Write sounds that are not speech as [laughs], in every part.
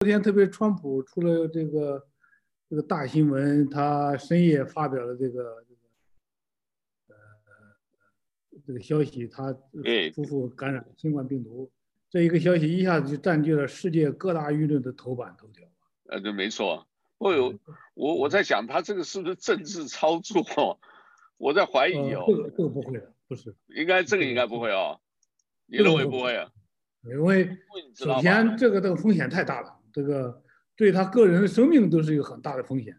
昨天特别川普出了这个这个大新闻，他深夜发表了这个这个呃这个消息，他夫妇感染新冠病毒，这一个消息一下子就占据了世界各大舆论的头版头条。呃，对，没错。我有我我在想，他这个是不是政治操作？我在怀疑哦。这个这个不会的，不是。应该这个应该不会哦。你认为不会啊？因为首先这个这个风险太大了，这个对他个人的生命都是一个很大的风险。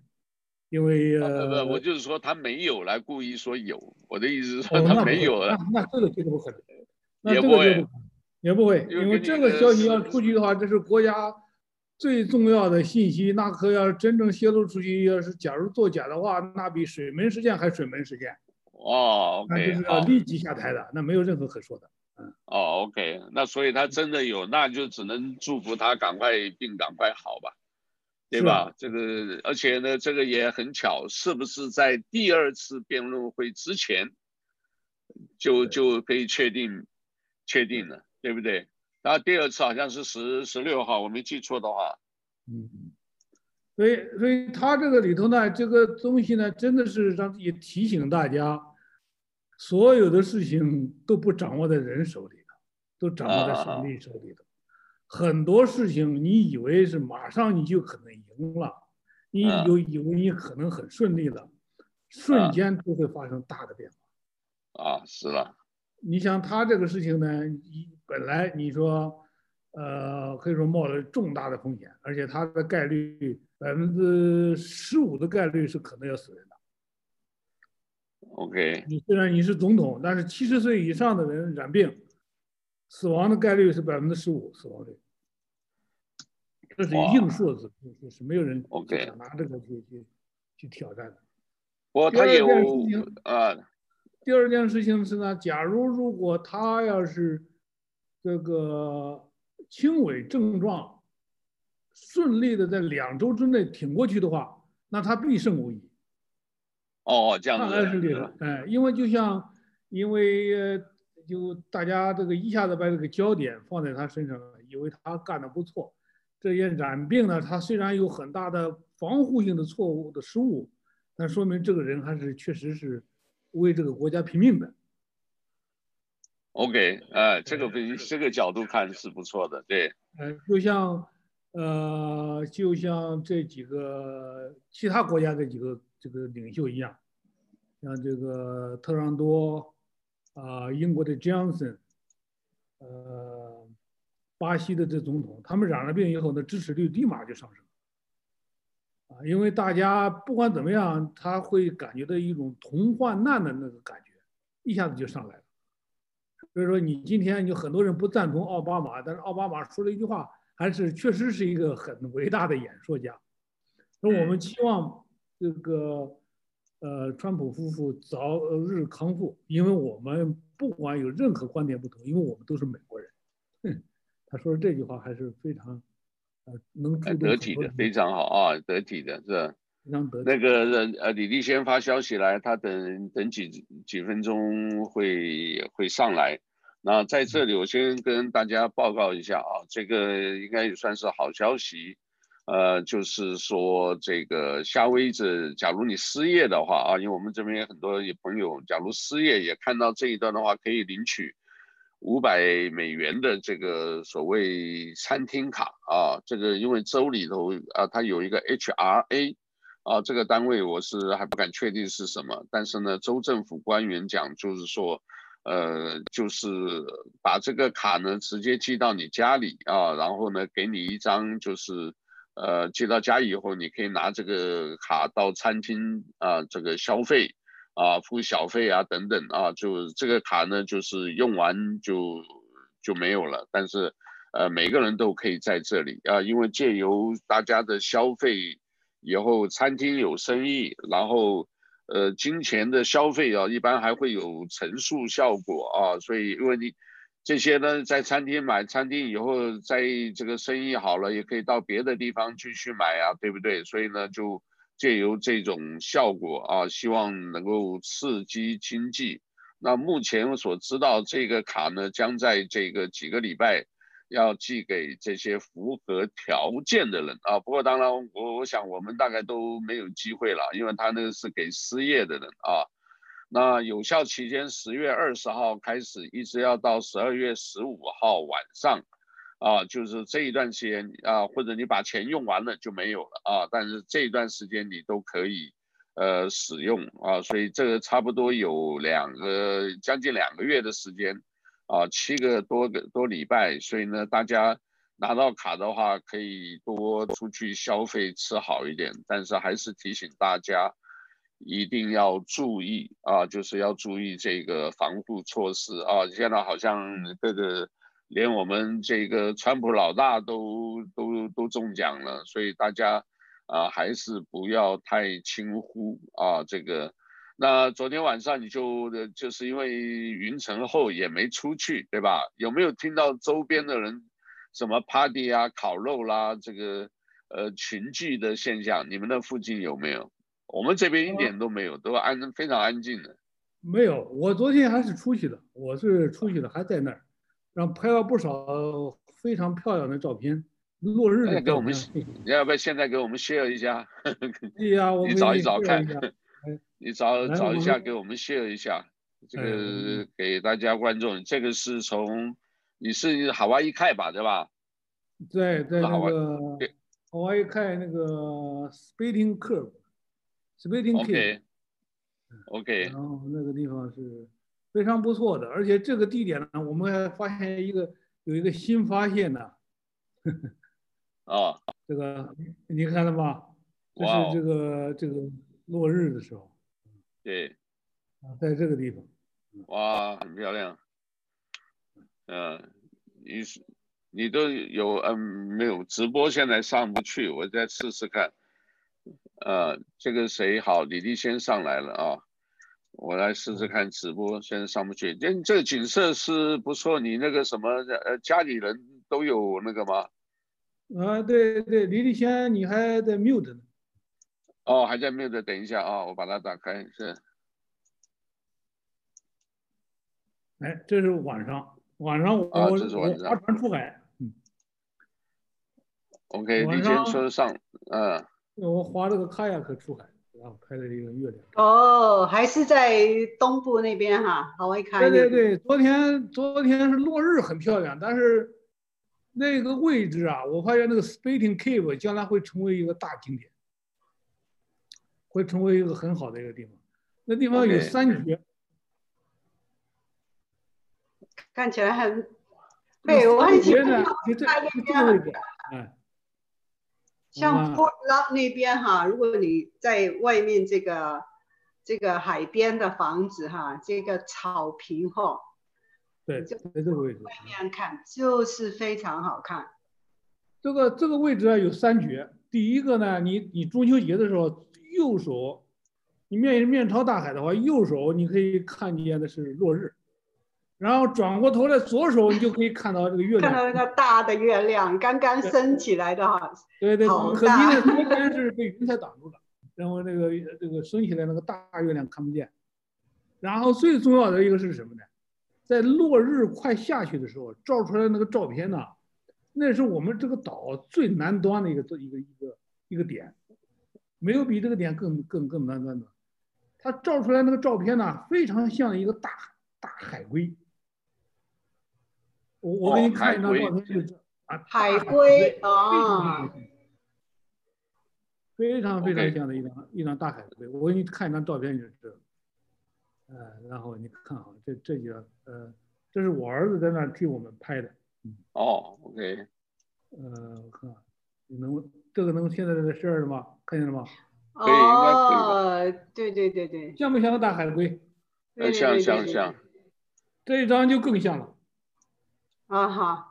因为呃，我就是说他没有来故意说有，我的意思是说他没有了。那这个绝对不可能。也不会，也不会，因为这个消息要出去的话，这是国家。最重要的信息，那可要是真正泄露出去，要是假如作假的话，那比水门事件还水门事件。哦，okay, 那就是要立即下台的，哦，那没有任何可说的。嗯，哦，OK，那所以他真的有，那就只能祝福他赶快病，赶快好吧，对吧？这个，而且呢，这个也很巧，是不是在第二次辩论会之前就就可以确定确定了，对不对？然后第二次好像是十十六号，我没记错的话。嗯，所以所以他这个里头呢，这个东西呢，真的是让也提醒大家，所有的事情都不掌握在人手里头，都掌握在上帝手里头。很多事情你以为是马上你就可能赢了，你有以为你可能很顺利了，瞬间都会发生大的变化。啊，是了。你想他这个事情呢，一。本来你说，呃，可以说冒了重大的风险，而且他的概率百分之十五的概率是可能要死人的。OK，你虽然你是总统，但是七十岁以上的人染病，死亡的概率是百分之十五死亡率，这是硬数字，就是没有人想拿这个去去去挑战的。我他有啊。第二件事情是呢，假如如果他要是。这个轻微症状顺利的在两周之内挺过去的话，那他必胜无疑。哦，这样子。看来是这样。哎，因为就像，因为就大家这个一下子把这个焦点放在他身上了，以为他干得不错。这些染病呢，他虽然有很大的防护性的错误的失误，但说明这个人还是确实是为这个国家拼命的。OK，哎，这个分这个角度看是不错的，对。嗯、呃，就像，呃，就像这几个其他国家的几个这个领袖一样，像这个特朗多，啊、呃，英国的 Johnson，呃，巴西的这总统，他们染了病以后呢，支持率立马就上升。啊，因为大家不管怎么样，他会感觉到一种同患难的那个感觉，一下子就上来了。所以说，你今天有很多人不赞同奥巴马，但是奥巴马说了一句话，还是确实是一个很伟大的演说家。那我们期望这个呃，川普夫妇早日康复，因为我们不管有任何观点不同，因为我们都是美国人。哼，他说的这句话还是非常呃能得体的，非常好啊，得体的是吧？那个呃，李立先发消息来，他等等几几分钟会会上来。那在这里，我先跟大家报告一下啊，这个应该也算是好消息，呃，就是说这个夏威夷，假如你失业的话啊，因为我们这边有很多朋友，假如失业也看到这一段的话，可以领取五百美元的这个所谓餐厅卡啊，这个因为州里头啊，它有一个 HRA 啊，这个单位我是还不敢确定是什么，但是呢，州政府官员讲就是说。呃，就是把这个卡呢直接寄到你家里啊，然后呢给你一张，就是呃寄到家以后，你可以拿这个卡到餐厅啊，这个消费啊，付小费啊等等啊，就这个卡呢就是用完就就没有了，但是呃每个人都可以在这里啊，因为借由大家的消费以后，餐厅有生意，然后。呃，金钱的消费啊，一般还会有乘数效果啊，所以因为你这些呢，在餐厅买餐厅以后，在这个生意好了，也可以到别的地方继续买啊，对不对？所以呢，就借由这种效果啊，希望能够刺激经济。那目前我所知道，这个卡呢，将在这个几个礼拜要寄给这些符合条件的人啊。不过当然我我想我们大概都没有机会了，因为他那个是给失业的人啊。那有效期间十月二十号开始，一直要到十二月十五号晚上。啊，就是这一段时间啊，或者你把钱用完了就没有了啊，但是这一段时间你都可以呃使用啊，所以这个差不多有两个将近两个月的时间啊，七个多个多礼拜，所以呢，大家拿到卡的话可以多出去消费吃好一点，但是还是提醒大家一定要注意啊，就是要注意这个防护措施啊，现在好像这个。连我们这个川普老大都都都中奖了，所以大家啊、呃、还是不要太轻忽啊这个。那昨天晚上你就就是因为云层厚也没出去，对吧？有没有听到周边的人什么 party 啊、烤肉啦、这个呃群聚的现象？你们那附近有没有？我们这边一点都没有，都安非常安静的。没有，我昨天还是出去的，我是出去的，还在那儿。然后拍了不少非常漂亮的照片，落日的照片。给我们，你要不要现在给我们 share 一下？[laughs] 对呀，我你找一找看，[laughs] 你找找一下给我们 share 一下，这个给大家观众。这个是从你是海外一开吧，对吧？对在那个海外一开那个 Spitting Curve，Spitting Cave。OK。然后那个地方是。非常不错的，而且这个地点呢，我们还发现一个有一个新发现呢。啊，这个你看了吗？就是这个这个落日的时候。对。啊，在这个地方。哇，很漂亮。嗯，你是你都有嗯没有直播，现在上不去，我再试试看。呃，这个谁好？李丽先上来了啊。我来试试看直播，现在上不去。这这个景色是不错，你那个什么呃家里人都有那个吗？啊，对对，李丽先，你还在 mute 呢。哦，还在 mute，等一下啊，我把它打开。是。哎，这是晚上，晚上我、啊、这是晚上船出海。嗯。OK，李先说上，嗯。我划了个卡亚克出海。然后拍了一个月亮哦，还是在东部那边哈，好，我一看。对对对，昨天昨天是落日很漂亮，但是那个位置啊，我发现那个 Spitting Cave 将来会成为一个大景点，会成为一个很好的一个地方。那地方有三绝，okay. 看起来很，对，我很喜欢那个位置，哎。像波拉那边哈，如果你在外面这个这个海边的房子哈，这个草坪哈，对，就在这个位置，外面看就是非常好看。这个这个位置啊有三绝，第一个呢，你你中秋节的时候，右手你面面朝大海的话，右手你可以看见的是落日。然后转过头来，左手你就可以看到这个月亮，看到那个大的月亮，刚刚升起来的哈。对对，可惜呢，昨天是被云彩挡住了，然后那个这个升起来那个大月亮看不见。然后最重要的一个是什么呢？在落日快下去的时候，照出来那个照片呢，那是我们这个岛最南端的一个一个一个一个点，没有比这个点更更更南端的。它照出来那个照片呢，非常像一个大大海龟。我我给你看一张照片，就是啊，海龟啊，非常非常像的一张一张大海龟。我给你看一张照片，就是，呃，然后你看好这这几张，呃，这是我儿子在那替我们拍的。哦，OK，呃，我看你能这个能现在在这事儿了吗？看见了吗？哦，对对对对，像不像个大海龟？像像像，这一张就更像了。啊哈，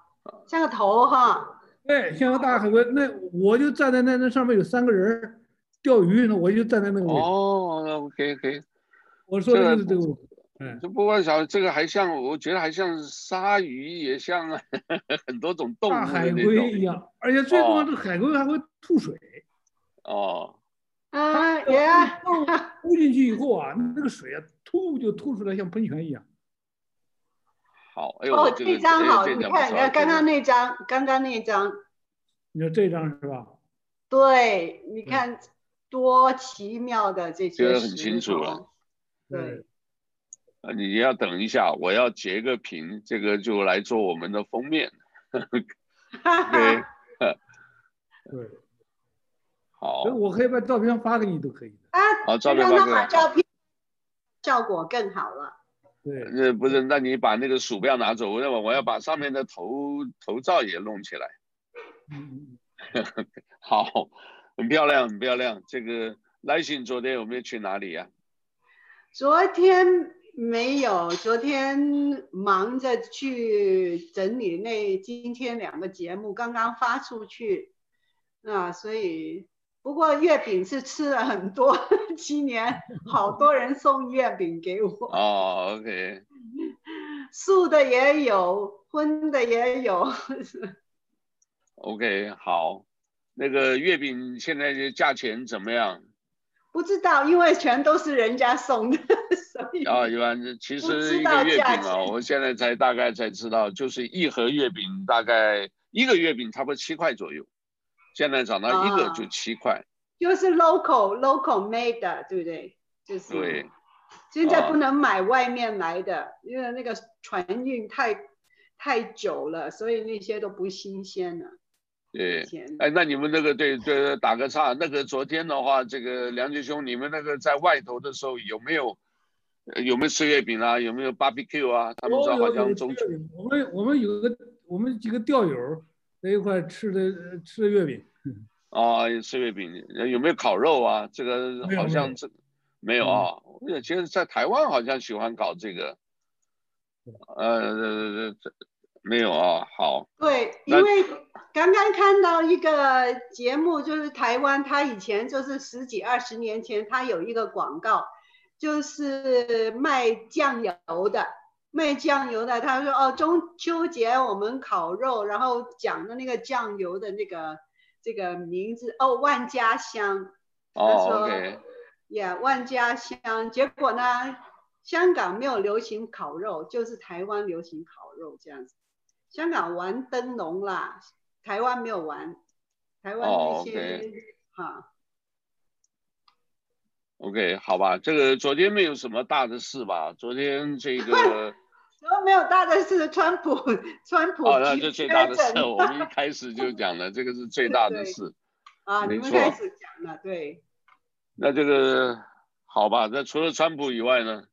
像个头哈，对，像个大海龟。那我就站在那那上面有三个人钓鱼呢，我就站在那个位置。哦，那 OK OK。我说的就是这个。嗯，这不光小，这个还像，我觉得还像鲨鱼，也像 [laughs] 很多种动物。大海龟一样，而且最重要，这海龟还会吐水。哦。啊耶！吐进去以后啊，那个水啊，吐就吐出来，像喷泉一样。好，哎呦，哦，这张好，你看，你看刚刚那张，刚刚那张，你说这张是吧？对，你看多奇妙的这些，觉得很清楚了。对，[laughs] 啊，你要等一下，我要截个屏，这个就来做我们的封面。对，[laughs] 对，[laughs] 好，我可以把照片发给你，都可以的。啊，好，照片发给你。照片效果更好了。对，那不是，那你把那个鼠标拿走，我要我要把上面的头头罩也弄起来。嗯，[laughs] 好，很漂亮，很漂亮。这个来信昨天有没有去哪里呀？昨天没有，昨天忙着去整理那今天两个节目刚刚发出去，啊，所以。不过月饼是吃了很多，今年好多人送月饼给我。哦，OK。素的也有，荤的也有。OK，好。那个月饼现在的价钱怎么样？不知道，因为全都是人家送的，[laughs] 所以。啊，一般其实一个月饼啊，我现在才大概才知道，就是一盒月饼大概一个月饼差不多七块左右。现在涨到一个就七块，就是 local local made 的，对不对？就是。对。现在不能买外面来的，啊、因为那个船运太太久了，所以那些都不新鲜了。对。哎，那你们那个对对打个岔，那个昨天的话，这个梁杰兄，你们那个在外头的时候有没有有没有吃月饼啊？有没有 barbecue 啊？他们说好像中秋。我们我们有个我们几个钓友。在一块吃的吃的月饼，啊，吃月饼有没有烤肉啊？这个好像这没有啊。其实，在台湾好像喜欢搞这个，呃，这没有啊。好，对，因为刚刚看到一个节目，就是台湾，他以前就是十几二十年前，他有一个广告，就是卖酱油的。卖酱油的，他说哦，中秋节我们烤肉，然后讲的那个酱油的那个这个名字哦，万家香。哦，他说，yeah, 万家香。结果呢，香港没有流行烤肉，就是台湾流行烤肉这样子。香港玩灯笼啦，台湾没有玩。台湾那些哈。OK，好吧，这个昨天没有什么大的事吧？昨天这个。都没有大的事，川普，[laughs] 川普。哦，那就最大的事，我们一开始就讲了，[laughs] 这个是最大的事。啊，没错。你们开始讲了，对。那这个好吧？那除了川普以外呢？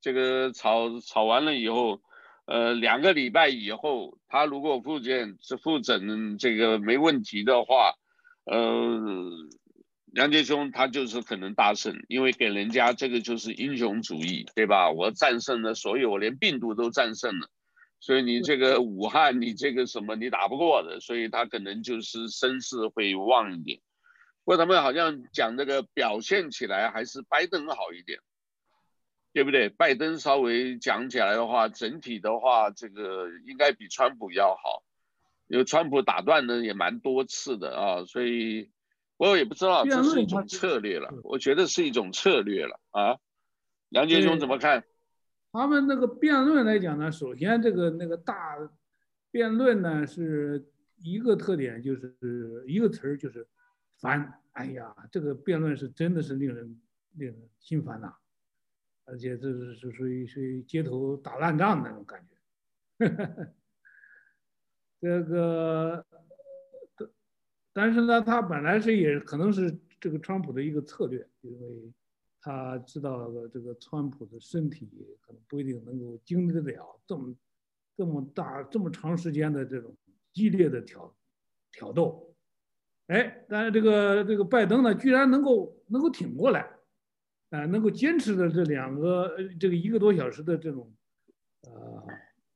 这个吵吵完了以后，呃，两个礼拜以后，他如果复检是复诊这个没问题的话，呃。梁杰兄，他就是可能大胜，因为给人家这个就是英雄主义，对吧？我战胜了所有，我连病毒都战胜了，所以你这个武汉，你这个什么，你打不过的，所以他可能就是声势会旺一点。不过他们好像讲这个表现起来还是拜登好一点，对不对？拜登稍微讲起来的话，整体的话，这个应该比川普要好，因为川普打断的也蛮多次的啊，所以。我也不知道，这是一种策略了。我觉得是一种策略了啊。梁杰兄怎么看？他们那个辩论来讲呢，首先这个那个大辩论呢是一个特点，就是一个词儿就是烦。哎呀，这个辩论是真的是令人令人心烦呐，而且这是是属于属于街头打烂仗的那种感觉。[laughs] 这个。但是呢，他本来是也可能是这个川普的一个策略，因为他知道了这个川普的身体可能不一定能够经历得了这么这么大这么长时间的这种激烈的挑挑逗，哎，但是这个这个拜登呢，居然能够能够挺过来，啊、能够坚持的这两个这个一个多小时的这种呃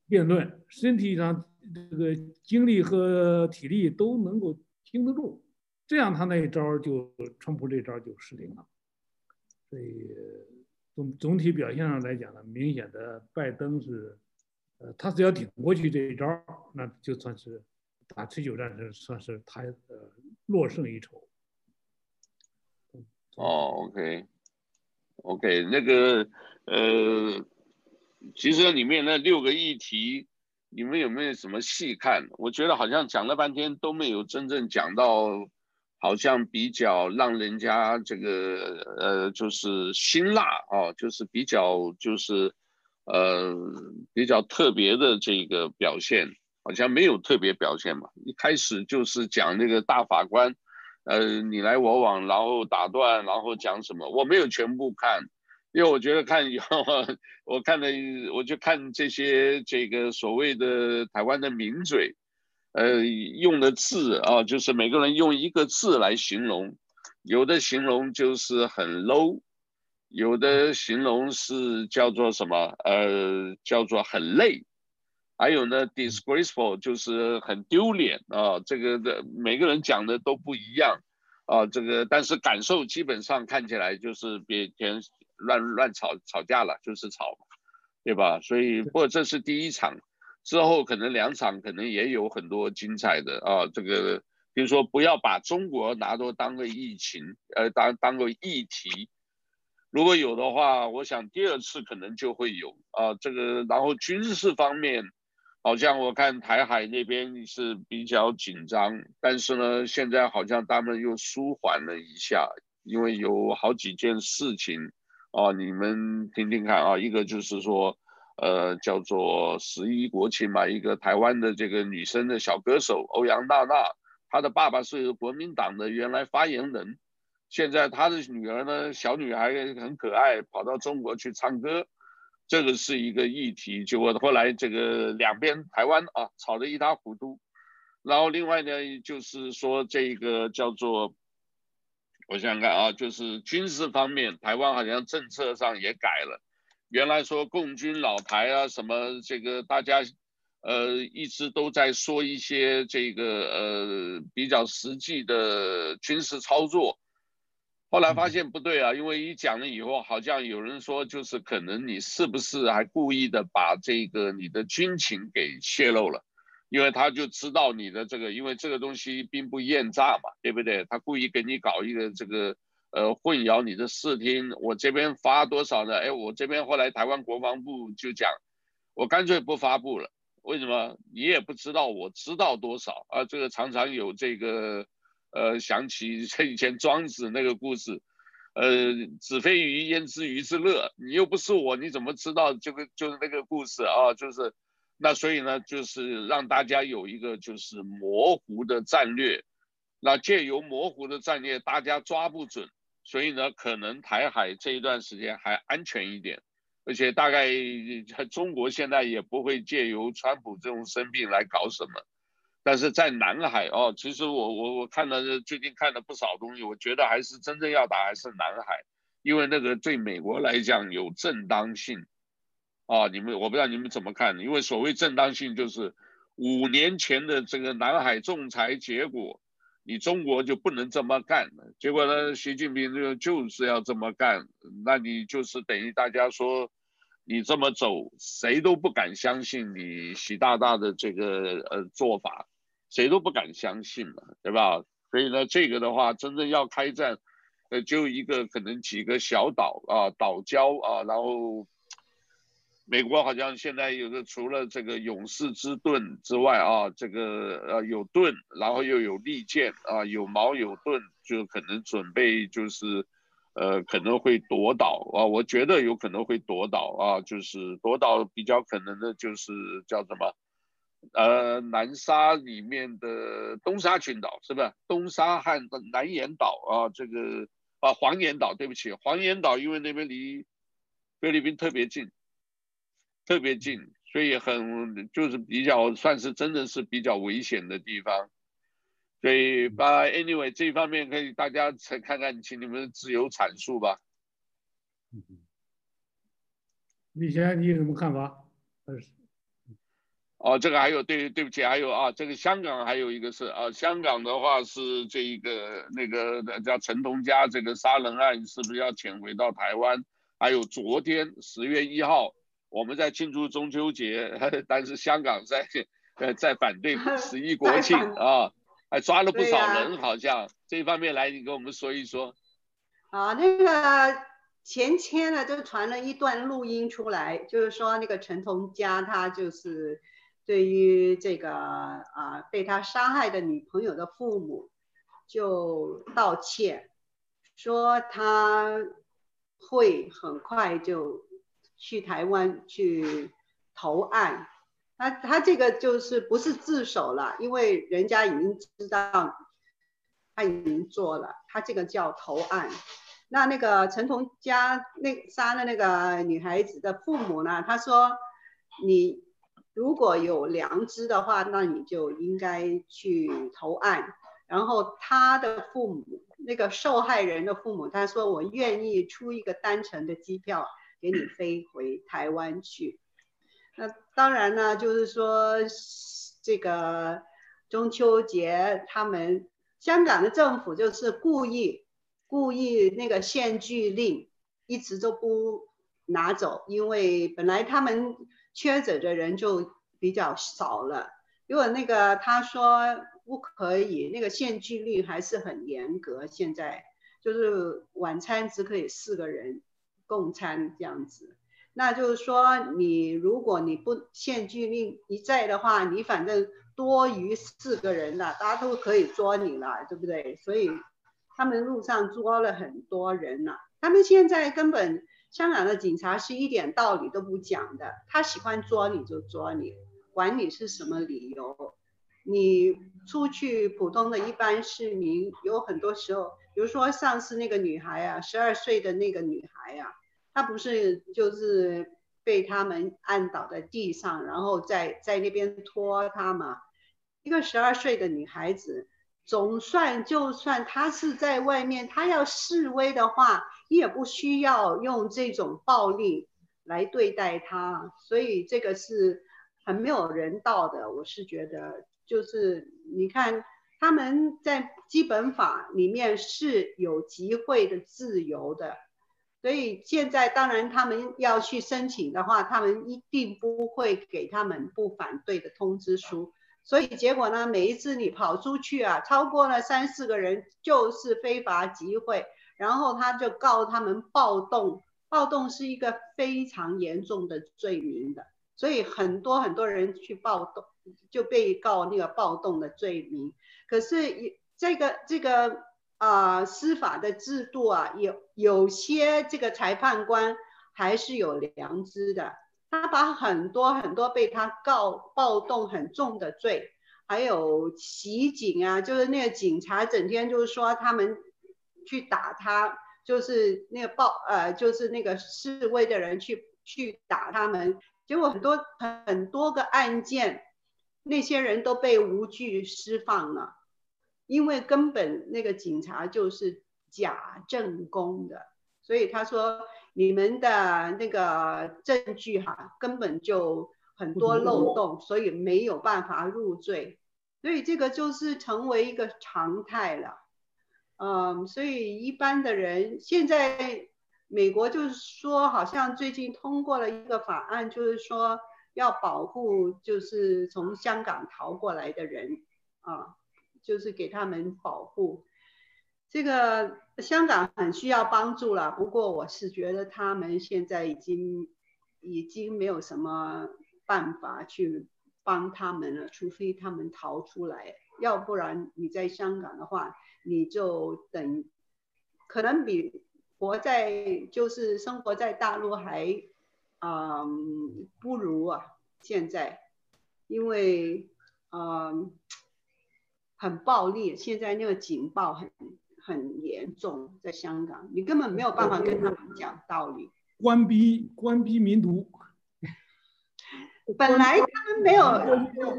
辩论，身体上这个精力和体力都能够。经得住，这样他那一招就川普这招就失灵了，所以总总体表现上来讲呢，明显的拜登是，呃，他只要顶过去这一招，那就算是打持久战是算是他呃落胜一筹。哦，OK，OK，那个呃，其实里面那六个议题，你们有没有什么细看？我觉得好像讲了半天都没有真正讲到，好像比较让人家这个呃，就是辛辣啊，就是比较就是呃比较特别的这个表现，好像没有特别表现嘛。一开始就是讲那个大法官，呃，你来我往，然后打断，然后讲什么，我没有全部看。因为我觉得看以后，我看了，我就看这些这个所谓的台湾的名嘴，呃，用的字啊，就是每个人用一个字来形容，有的形容就是很 low，有的形容是叫做什么，呃，叫做很累，还有呢，disgraceful 就是很丢脸啊，这个的每个人讲的都不一样啊，这个但是感受基本上看起来就是比前。乱乱吵吵架了，就是吵，对吧？所以，不过这是第一场，之后可能两场可能也有很多精彩的啊。这个，比如说不要把中国拿作当个疫情，呃，当当个议题，如果有的话，我想第二次可能就会有啊。这个，然后军事方面，好像我看台海那边是比较紧张，但是呢，现在好像他们又舒缓了一下，因为有好几件事情。哦，你们听听看啊，一个就是说，呃，叫做十一国庆嘛，一个台湾的这个女生的小歌手欧阳娜娜，她的爸爸是国民党的原来发言人，现在她的女儿呢，小女孩很可爱，跑到中国去唱歌，这个是一个议题。结果后来这个两边台湾啊吵得一塌糊涂，然后另外呢，就是说这个叫做。我想想看啊，就是军事方面，台湾好像政策上也改了。原来说共军老台啊，什么这个大家，呃，一直都在说一些这个呃比较实际的军事操作。后来发现不对啊，因为一讲了以后，好像有人说就是可能你是不是还故意的把这个你的军情给泄露了。因为他就知道你的这个，因为这个东西兵不厌诈嘛，对不对？他故意给你搞一个这个，呃，混淆你的视听。我这边发多少呢？哎，我这边后来台湾国防部就讲，我干脆不发布了。为什么？你也不知道，我知道多少啊？这个常常有这个，呃，想起以前庄子那个故事，呃，子非鱼焉知鱼之乐？你又不是我，你怎么知道这个就是那个故事啊？就是。那所以呢，就是让大家有一个就是模糊的战略，那借由模糊的战略，大家抓不准，所以呢，可能台海这一段时间还安全一点，而且大概中国现在也不会借由川普这种生病来搞什么，但是在南海哦，其实我我我看了最近看了不少东西，我觉得还是真正要打还是南海，因为那个对美国来讲有正当性。啊，你们我不知道你们怎么看，因为所谓正当性就是五年前的这个南海仲裁结果，你中国就不能这么干。结果呢，习近平就就是要这么干，那你就是等于大家说你这么走，谁都不敢相信你习大大的这个呃做法，谁都不敢相信嘛，对吧？所以呢，这个的话，真正要开战，呃，就一个可能几个小岛啊，岛礁啊，然后。美国好像现在有个除了这个勇士之盾之外啊，这个呃有盾，然后又有利剑啊，有矛有盾，就可能准备就是，呃可能会夺岛啊，我觉得有可能会夺岛啊，就是夺岛比较可能的就是叫什么，呃南沙里面的东沙群岛是不是？东沙和南岩岛啊，这个啊黄岩岛，对不起，黄岩岛因为那边离菲律宾特别近。特别近，所以很就是比较算是真的是比较危险的地方，所以把 anyway 这一方面可以大家再看看，请你们自由阐述吧。李先生，你有什么看法？哦，这个还有对对不起，还有啊，这个香港还有一个是啊，香港的话是这一个那个叫陈同佳这个杀人案是不是要潜回到台湾？还有昨天十月一号。我们在庆祝中秋节，[laughs] 但是香港在呃在反对 [laughs] 十一国庆啊，还抓了不少人，好像这一方面来，你跟我们说一说。啊，那个前天呢就传了一段录音出来，就是说那个陈同佳他就是对于这个啊、呃、被他杀害的女朋友的父母就道歉，说他会很快就去台湾去投案。他他这个就是不是自首了，因为人家已经知道他已经做了，他这个叫投案。那那个陈同佳那杀的那个女孩子的父母呢？他说，你如果有良知的话，那你就应该去投案。然后他的父母，那个受害人的父母，他说我愿意出一个单程的机票给你飞回台湾去。那当然呢，就是说这个中秋节，他们香港的政府就是故意故意那个限聚令一直都不拿走，因为本来他们确诊的人就比较少了。如果那个他说不可以，那个限聚令还是很严格。现在就是晚餐只可以四个人共餐这样子。那就是说，你如果你不限聚令一在的话，你反正多于四个人了，大家都可以捉你了，对不对？所以他们路上捉了很多人了。他们现在根本香港的警察是一点道理都不讲的，他喜欢捉你就捉你，管你是什么理由。你出去普通的一般市民，有很多时候，比如说上次那个女孩啊，十二岁的那个女孩啊。他不是就是被他们按倒在地上，然后在在那边拖他嘛？一个十二岁的女孩子，总算就算她是在外面，她要示威的话，你也不需要用这种暴力来对待她。所以这个是很没有人道的。我是觉得，就是你看他们在基本法里面是有集会的自由的。所以现在当然他们要去申请的话，他们一定不会给他们不反对的通知书。所以结果呢，每一次你跑出去啊，超过了三四个人就是非法集会，然后他就告他们暴动，暴动是一个非常严重的罪名的。所以很多很多人去暴动就被告那个暴动的罪名。可是这个这个。啊、司法的制度啊，有有些这个裁判官还是有良知的，他把很多很多被他告暴动很重的罪，还有袭警啊，就是那个警察整天就是说他们去打他，就是那个暴呃，就是那个示威的人去去打他们，结果很多很多个案件，那些人都被无罪释放了。因为根本那个警察就是假证供的，所以他说你们的那个证据哈根本就很多漏洞，所以没有办法入罪，所以这个就是成为一个常态了。嗯，所以一般的人现在美国就是说，好像最近通过了一个法案，就是说要保护就是从香港逃过来的人啊。就是给他们保护，这个香港很需要帮助了。不过我是觉得他们现在已经已经没有什么办法去帮他们了，除非他们逃出来，要不然你在香港的话，你就等可能比活在就是生活在大陆还嗯不如啊现在，因为嗯。很暴力，现在那个警报很很严重，在香港，你根本没有办法跟他们讲道理。官逼官逼民独，[laughs] 本来他们没有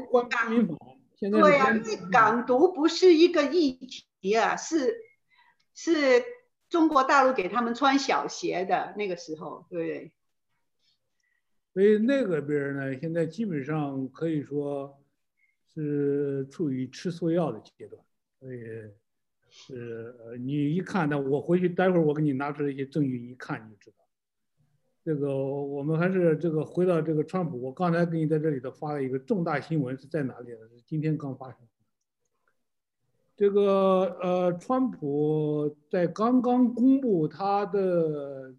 官逼民法，现在对呀、啊，因为港独不是一个议题啊，是是中国大陆给他们穿小鞋的那个时候，对不对？所以那个边呢，现在基本上可以说。是处于吃错药的阶段，所以是你一看，那我回去待会儿我给你拿出一些证据，一看你就知道。这个我们还是这个回到这个川普，我刚才给你在这里头发了一个重大新闻，是在哪里呢？是今天刚发生。这个呃，川普在刚刚公布他的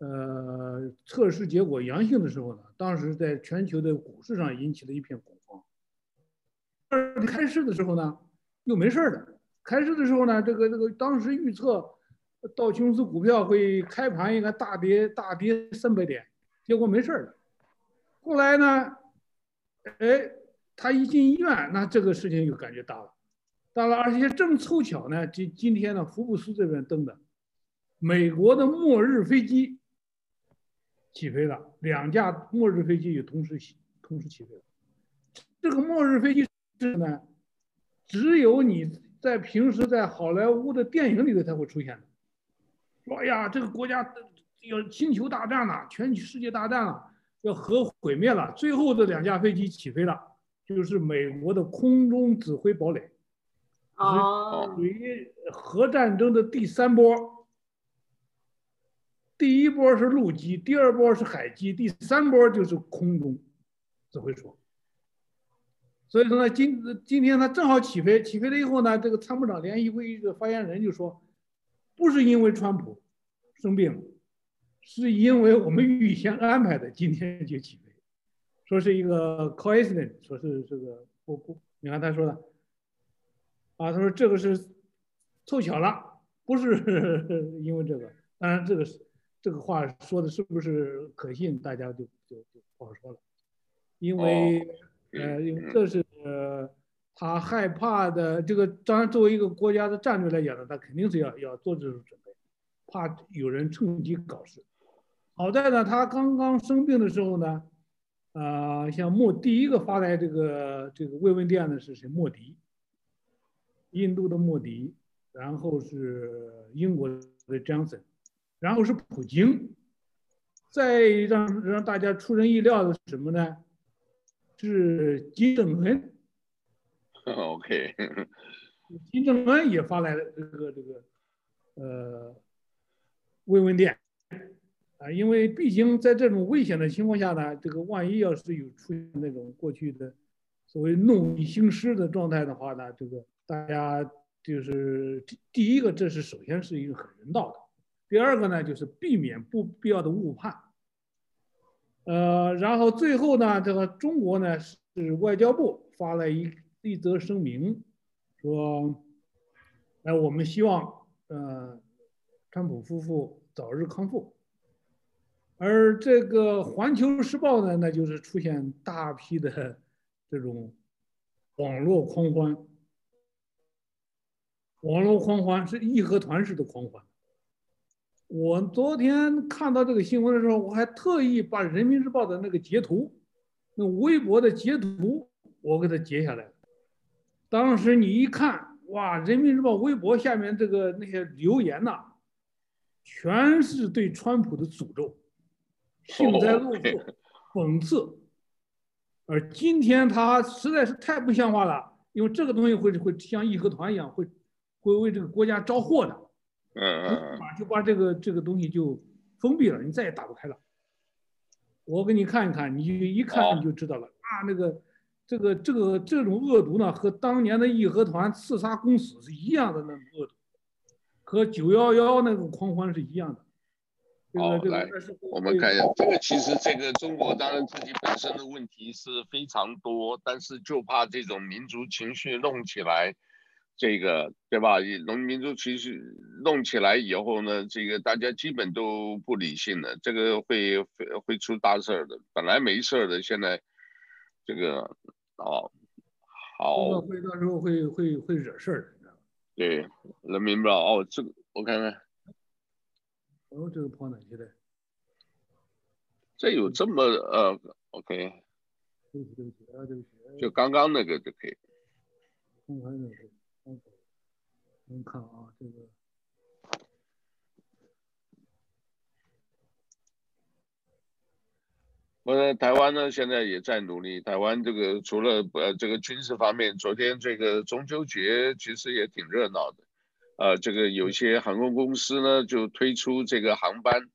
呃测试结果阳性的时候呢，当时在全球的股市上引起了一片恐慌。而开市的时候呢，又没事儿的。开市的时候呢，这个这个当时预测道琼斯股票会开盘应该大跌大跌三百点，结果没事儿的。后来呢，哎，他一进医院，那这个事情就感觉大了，大了，而且正凑巧呢，今今天呢，福布斯这边登的，美国的末日飞机。起飞了，两架末日飞机也同时起，同时起飞了。这个末日飞机是呢，只有你在平时在好莱坞的电影里头才会出现的。说哎呀，这个国家要星球大战了，全世界大战了，要核毁灭了。最后这两架飞机起飞了，就是美国的空中指挥堡垒，属于核战争的第三波。第一波是陆基，第二波是海基，第三波就是空中指挥所。所以说呢，今今天他正好起飞，起飞了以后呢，这个参谋长联席会议的发言人就说，不是因为川普生病，是因为我们预先安排的，今天就起飞，说是一个 coincidence，说是这个不不，你看他说的，啊，他说这个是凑巧了，不是 [laughs] 因为这个，当然这个是。这个话说的是不是可信，大家就就就不好说了，因为呃，因为这是呃他害怕的。这个当然，作为一个国家的战略来讲呢，他肯定是要要做这种准备，怕有人趁机搞事。好在呢，他刚刚生病的时候呢，啊、呃，像莫第一个发来这个这个慰问电的是谁？莫迪，印度的莫迪，然后是英国的强森。然后是普京，再让让大家出人意料的是什么呢？是金正恩。[laughs] OK，[laughs] 金正恩也发来了这个这个呃慰问电啊，因为毕竟在这种危险的情况下呢，这个万一要是有出现那种过去的所谓弄遗兴师的状态的话呢，这个大家就是第一个，这是首先是一个很人道的。第二个呢，就是避免不必要的误判。呃，然后最后呢，这个中国呢是外交部发了一一则声明，说，哎，我们希望呃，川普夫妇早日康复。而这个《环球时报》呢，那就是出现大批的这种网络狂欢，网络狂欢是义和团式的狂欢。我昨天看到这个新闻的时候，我还特意把人民日报的那个截图，那微博的截图，我给它截下来。当时你一看，哇，人民日报微博下面这个那些留言呐，全是对川普的诅咒，幸灾乐祸，讽刺。而今天他实在是太不像话了，因为这个东西会会像义和团一样，会会为这个国家招祸的。嗯嗯，就把这个这个东西就封闭了，你再也打不开了。我给你看一看，你一看你就知道了。啊，那个这个这个这种恶毒呢，和当年的义和团刺杀公使是一样的那种恶毒，和九幺幺那种狂欢是一样的。好，来，我们看一下这个。其实这个中国当然自己本身的问题是非常多，但是就怕这种民族情绪弄起来。这个对吧？农民族情绪弄起来以后呢，这个大家基本都不理性了，这个会会出大事儿的。本来没事儿的，现在这个哦，好，会到时候会会会惹事儿，你知道吗？对，人民报哦，这个我看看，哦，这个跑哪去了？这有这么呃，OK，对不起对不起啊，对不起，就刚刚那个就可以。刚刚那个。我们看啊，这个，我在台湾呢，现在也在努力。台湾这个除了呃这个军事方面，昨天这个中秋节其实也挺热闹的。呃，这个有些航空公司呢就推出这个航班，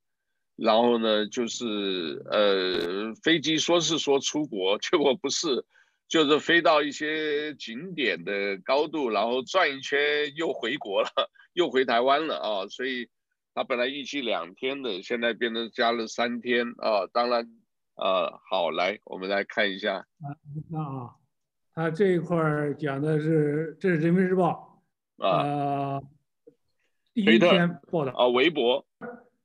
然后呢就是呃飞机说是说出国，结果不是。就是飞到一些景点的高度，然后转一圈又回国了，[laughs] 又回台湾了啊！所以他本来预期两天的，现在变成加了三天啊。当然，呃，好，来，我们来看一下。啊，那啊，他这一块讲的是，这是人民日报啊、呃，第一天报的啊，微博。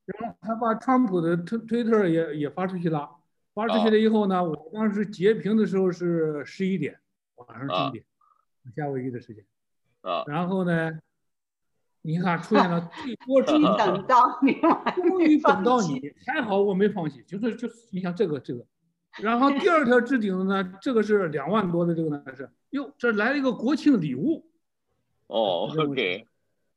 然后他把川普的推推特也也发出去了，发出去了以后呢，啊、我当时截屏的时候是十一点，晚上十一点，夏威夷的时间。啊，然后呢，你看出现了最多终于等到你，终于等到你，还好我没放弃，就是就是你像这个这个，然后第二条置顶的呢，这个是两万多的这个呢是，哟，这来了一个国庆礼物，哦，OK，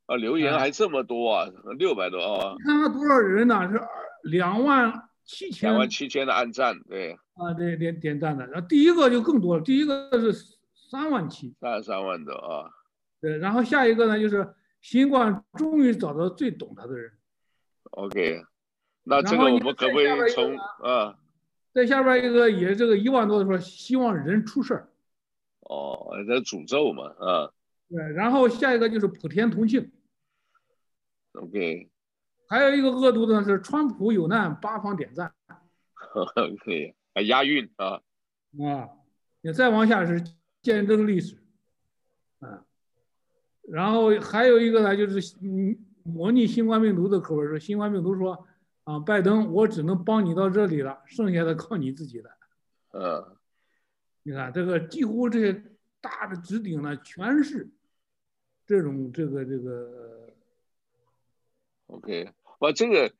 啊，留言还这么多啊，六百多啊，你看看多少人呢？是两万七千，两万七千的按赞，对，啊，对点点赞的，然后第一个就更多了，第一个是三万七，三十三万多啊。对，然后下一个呢，就是新冠终于找到最懂他的人。OK，那这个我们可不可以从啊？在下边一个也这个一万多的说希望人出事儿。哦，这诅咒嘛啊。对，然后下一个就是普天同庆。OK，还有一个恶毒的是川普有难八方点赞。可以，还押韵啊。啊，你再往下是见证历史。啊。然后还有一个呢，就是嗯，模拟新冠病毒的口味说，新冠病毒说啊，拜登，我只能帮你到这里了，剩下的靠你自己了。[laughs] 呃，你看这个几乎这些大的置顶呢，全是这种这个这个。OK，我这个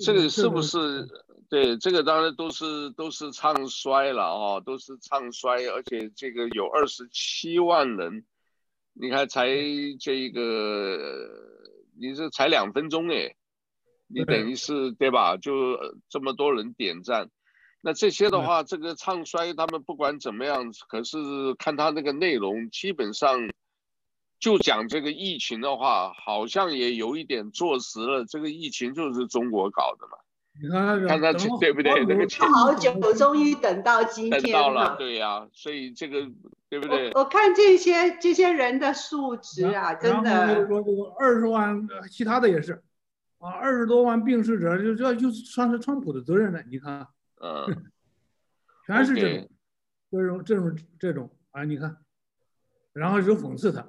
这个是不是对这个当然都是都是唱衰了啊，都是唱衰，而且这个有二十七万人。你看，才这一个，你这才两分钟哎，你等于是对吧？就这么多人点赞，那这些的话，这个唱衰他们不管怎么样，可是看他那个内容，基本上就讲这个疫情的话，好像也有一点坐实了，这个疫情就是中国搞的嘛。你看那个，看他对不对？那个钱好久，终于等到今天等到了，对呀、啊，所以这个对不对？我，我看这些这些人的素质啊，真的。二十万，其他的也是，啊，二十多万病逝者，就这就算是川普的责任了。你看，嗯，全是这种，这种这种这种啊，你看，然后就讽刺他，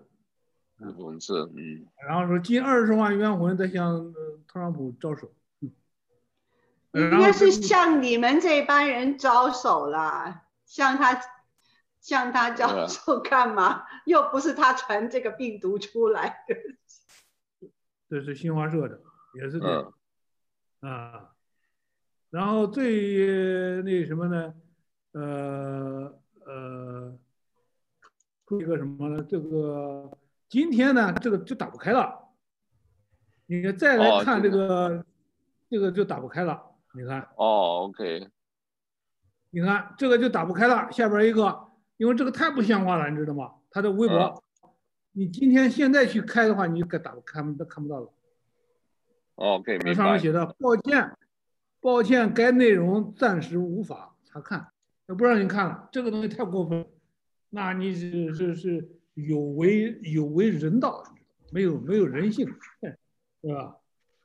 讽刺，嗯，然后说近二十万冤魂在向特朗普招手。应该是向你们这帮人招手了，向他，向他招手干嘛？又不是他传这个病毒出来的。[laughs] 这是新华社的，也是这样啊。然后最那什么呢？呃呃，出一个什么呢？这个今天呢，这个就打不开了。你再来看这个，这个就打不开了。你看哦，OK，你看这个就打不开了。下边一个，因为这个太不像话了，你知道吗？他的微博，嗯、你今天现在去开的话，你就该打不开，都看不到了。OK，那上面写的，抱歉，抱歉，该内容暂时无法查看，那不让你看了。这个东西太过分，那你是是是有违有违人道，没有没有人性，[laughs] 是吧？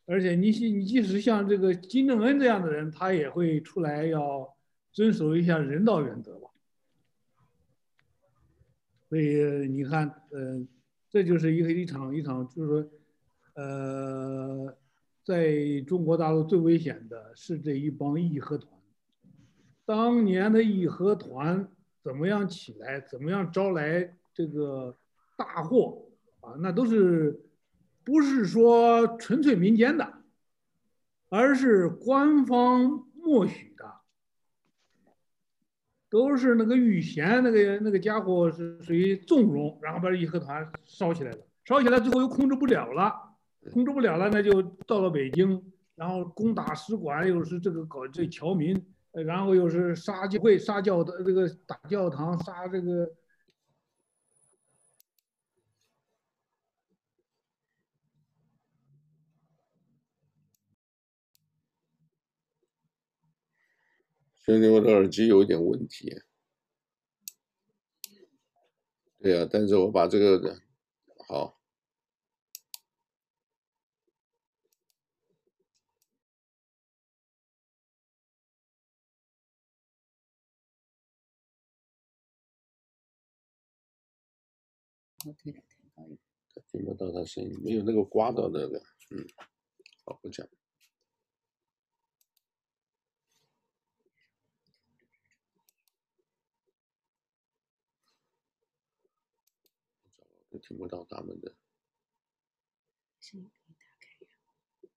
而且你你即使像这个金正恩这样的人，他也会出来要遵守一下人道原则吧。所以你看，呃，这就是一个一场一场，就是说，呃，在中国大陆最危险的是这一帮义和团。当年的义和团怎么样起来，怎么样招来这个大祸啊？那都是。不是说纯粹民间的，而是官方默许的，都是那个余弦那个那个家伙是属于纵容，然后把义和团烧起来了，烧起来最后又控制不了了，控制不了了，那就到了北京，然后攻打使馆，又是这个搞这侨民，然后又是杀教会、杀教的这个打教堂、杀这个。所以我的耳机有一点问题。对啊，但是我把这个的好。听不到他声音，没有那个刮到那个，嗯，好，不讲。听不到他们的。声音可以打开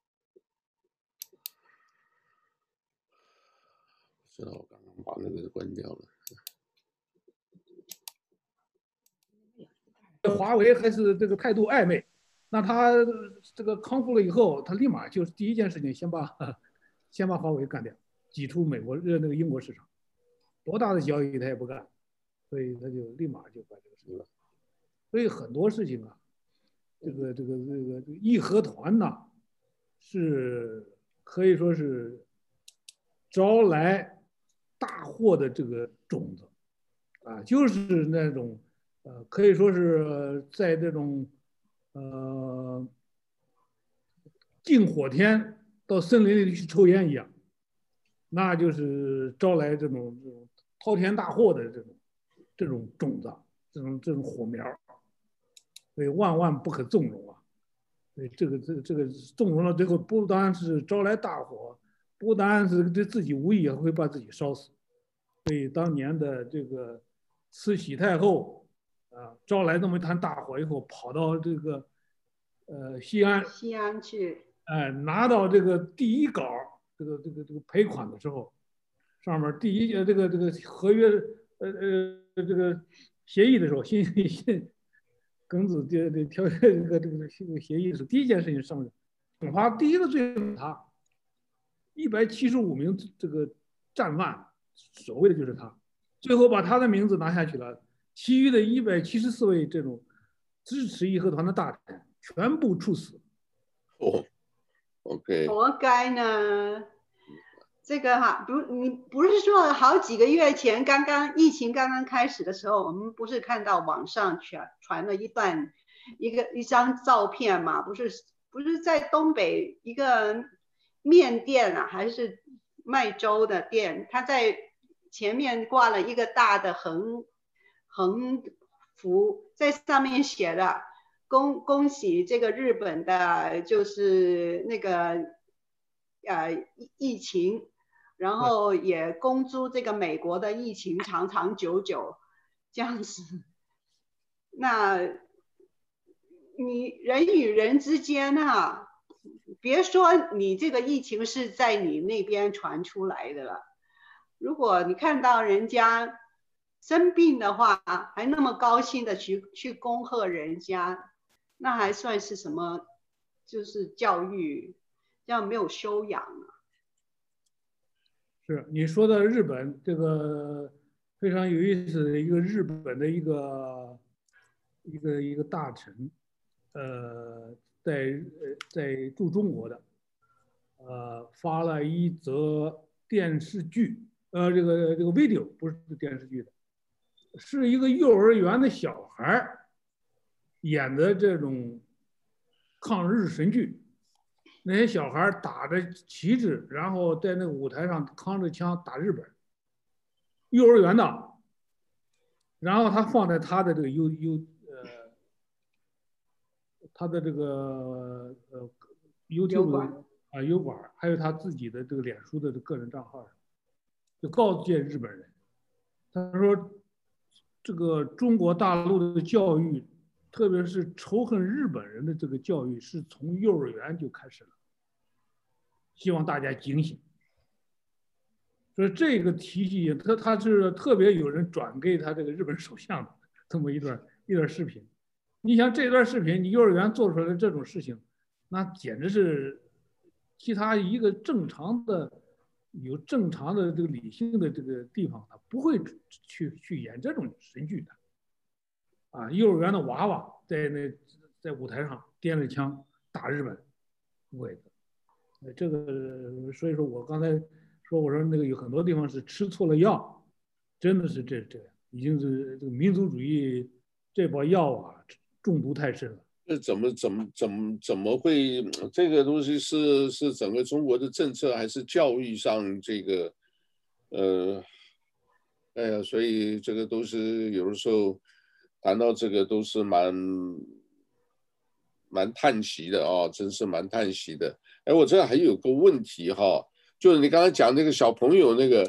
知道我刚刚把那个关掉了。华为还是这个态度暧昧，那他这个康复了以后，他立马就是第一件事情，先把 [laughs] 先把华为干掉，挤出美国呃那个英国市场，多大的交易他也不干，所以他就立马就把这个收了。所以很多事情啊，这个这个这个义和团呐，是可以说是招来大祸的这个种子，啊，就是那种呃，可以说是在这种呃近火天到森林里去抽烟一样，那就是招来这种这种滔天大祸的这种这种种子，这种这种火苗。所以万万不可纵容啊！所以这个这个这个纵容了，最后不单是招来大火，不单是对自己无益，也会把自己烧死。所以当年的这个慈禧太后啊，招来那么一团大火以后，跑到这个呃西安西安去，哎，拿到这个第一稿这个这个这个赔款的时候，上面第一呃这个这个合约呃呃这个协议的时候，信信。庚子这这条这个这个这个协议是第一件事情上，惩罚第一个罪他，一百七十五名这个战犯，所谓的就是他，最后把他的名字拿下去了，其余的一百七十四位这种支持义和团的大臣全部处死。哦，OK，活该呢。这个哈，不，你不是说好几个月前，刚刚疫情刚刚开始的时候，我们不是看到网上传传了一段一个一张照片嘛？不是不是在东北一个面店啊，还是卖粥的店？他在前面挂了一个大的横横幅，在上面写了“恭恭喜这个日本的，就是那个呃疫情”。然后也恭祝这个美国的疫情长长久久，这样子。那你人与人之间哈，别说你这个疫情是在你那边传出来的了，如果你看到人家生病的话，还那么高兴的去去恭贺人家，那还算是什么？就是教育，这样没有修养啊。是你说的日本这个非常有意思的一个日本的一个一个一个大臣，呃，在在驻中国的，呃，发了一则电视剧，呃，这个这个 video 不是电视剧的，是一个幼儿园的小孩演的这种抗日神剧。那些小孩打着旗帜，然后在那个舞台上扛着枪打日本，幼儿园的，然后他放在他的这个 U U 呃，他的这个呃 YouTube 啊 U 管，还有他自己的这个脸书的个人账号上，就告诫日本人，他说这个中国大陆的教育。特别是仇恨日本人的这个教育是从幼儿园就开始了，希望大家警醒。所以这个体系，他他是特别有人转给他这个日本首相的这么一段一段视频。你想这段视频，你幼儿园做出来的这种事情，那简直是其他一个正常的有正常的这个理性的这个地方，他不会去去演这种神剧的。啊，幼儿园的娃娃在那在舞台上掂着枪打日本，鬼子。这个所以说我刚才说我说那个有很多地方是吃错了药，真的是这这样，已经是这个民族主义这包药啊中毒太深了。这怎么怎么怎么怎么会这个东西是是整个中国的政策还是教育上这个呃，哎呀，所以这个都是有的时候。谈到这个都是蛮蛮叹息的啊，真是蛮叹息的。哎，我这还有个问题哈，就是你刚才讲那个小朋友那个，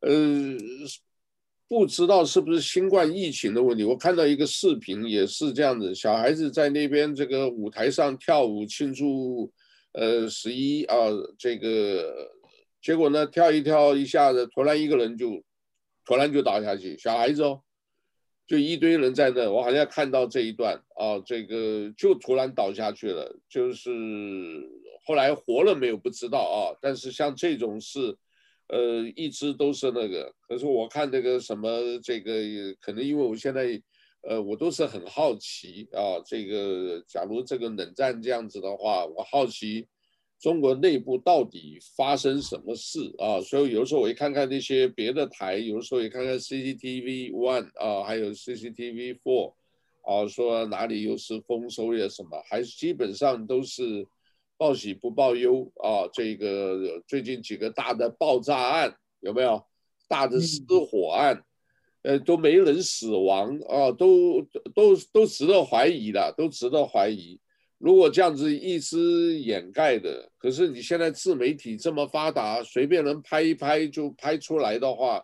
呃，不知道是不是新冠疫情的问题。我看到一个视频也是这样子，小孩子在那边这个舞台上跳舞庆祝，呃，十一啊，这个结果呢，跳一跳一下子，突然一个人就突然就倒下去，小孩子哦。就一堆人在那，我好像看到这一段啊，这个就突然倒下去了，就是后来活了没有不知道啊，但是像这种事，呃，一直都是那个。可是我看那个什么，这个可能因为我现在，呃，我都是很好奇啊，这个假如这个冷战这样子的话，我好奇。中国内部到底发生什么事啊？所以有的时候我一看看那些别的台，有的时候也看看 CCTV One 啊，还有 CCTV Four 啊，说哪里又是丰收呀什么，还是基本上都是报喜不报忧啊。这个最近几个大的爆炸案有没有？大的失火案，呃，都没人死亡啊，都都都值得怀疑的，都值得怀疑。如果这样子一直掩盖的，可是你现在自媒体这么发达，随便能拍一拍就拍出来的话，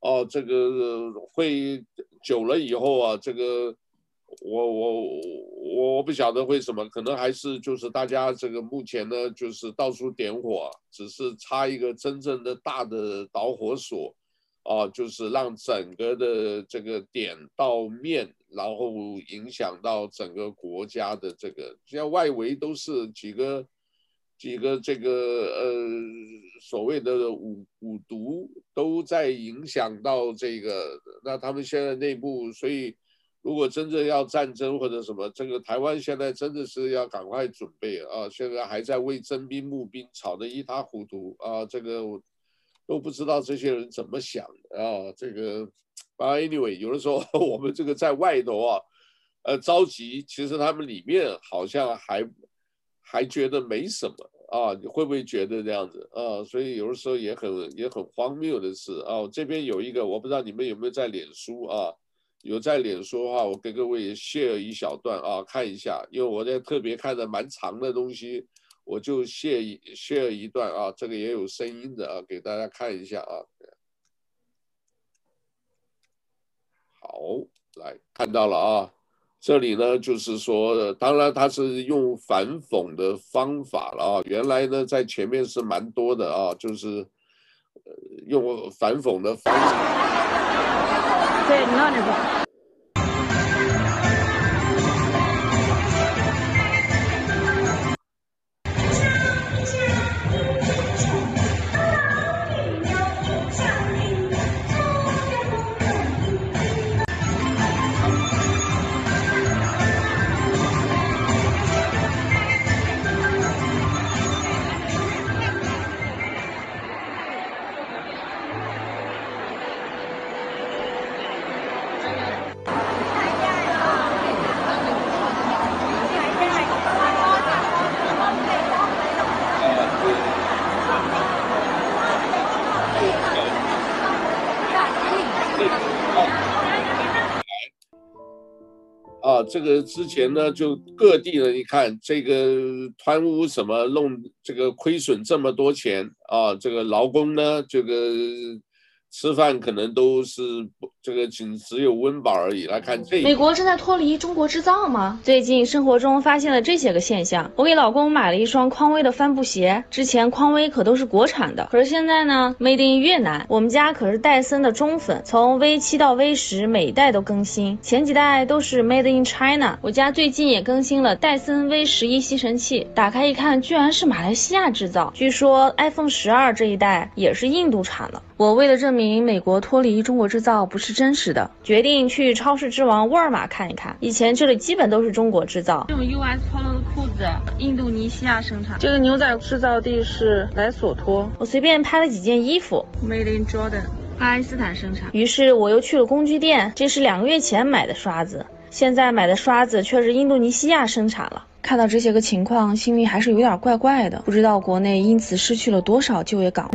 哦，这个会久了以后啊，这个我我我我不晓得为什么，可能还是就是大家这个目前呢，就是到处点火，只是差一个真正的大的导火索。啊，就是让整个的这个点到面，然后影响到整个国家的这个，像外围都是几个几个这个呃所谓的五五毒都在影响到这个，那他们现在内部，所以如果真正要战争或者什么，这个台湾现在真的是要赶快准备啊，现在还在为征兵募兵吵得一塌糊涂啊，这个。都不知道这些人怎么想的啊！这个，啊，anyway，有的时候 [laughs] 我们这个在外头啊，呃，着急，其实他们里面好像还还觉得没什么啊。你会不会觉得这样子啊？所以有的时候也很也很荒谬的是啊，这边有一个，我不知道你们有没有在脸书啊？有在脸书的话，我给各位 share 一小段啊，看一下，因为我在特别看的蛮长的东西。我就 share share 一段啊，这个也有声音的啊，给大家看一下啊。好，来看到了啊，这里呢就是说，当然他是用反讽的方法了啊。原来呢在前面是蛮多的啊，就是呃用反讽的方法。对，你那里这个之前呢，就各地呢，你看这个贪污什么弄这个亏损这么多钱啊，这个劳工呢，这个。吃饭可能都是这个仅只有温饱而已。来看这，美国正在脱离中国制造吗？最近生活中发现了这些个现象。我给老公买了一双匡威的帆布鞋，之前匡威可都是国产的，可是现在呢，Made in 越南。我们家可是戴森的忠粉，从 V 七到 V 十每一代都更新，前几代都是 Made in China。我家最近也更新了戴森 V 十一吸尘器，打开一看，居然是马来西亚制造。据说 iPhone 十二这一代也是印度产的。我为了证明美国脱离中国制造不是真实的，决定去超市之王沃尔玛看一看。以前这里基本都是中国制造。这种 US Polo 的裤子，印度尼西亚生产。这个牛仔制造地是莱索托。我随便拍了几件衣服，Made in Jordan，巴基斯坦生产。于是我又去了工具店，这是两个月前买的刷子，现在买的刷子却是印度尼西亚生产了。看到这些个情况，心里还是有点怪怪的，不知道国内因此失去了多少就业岗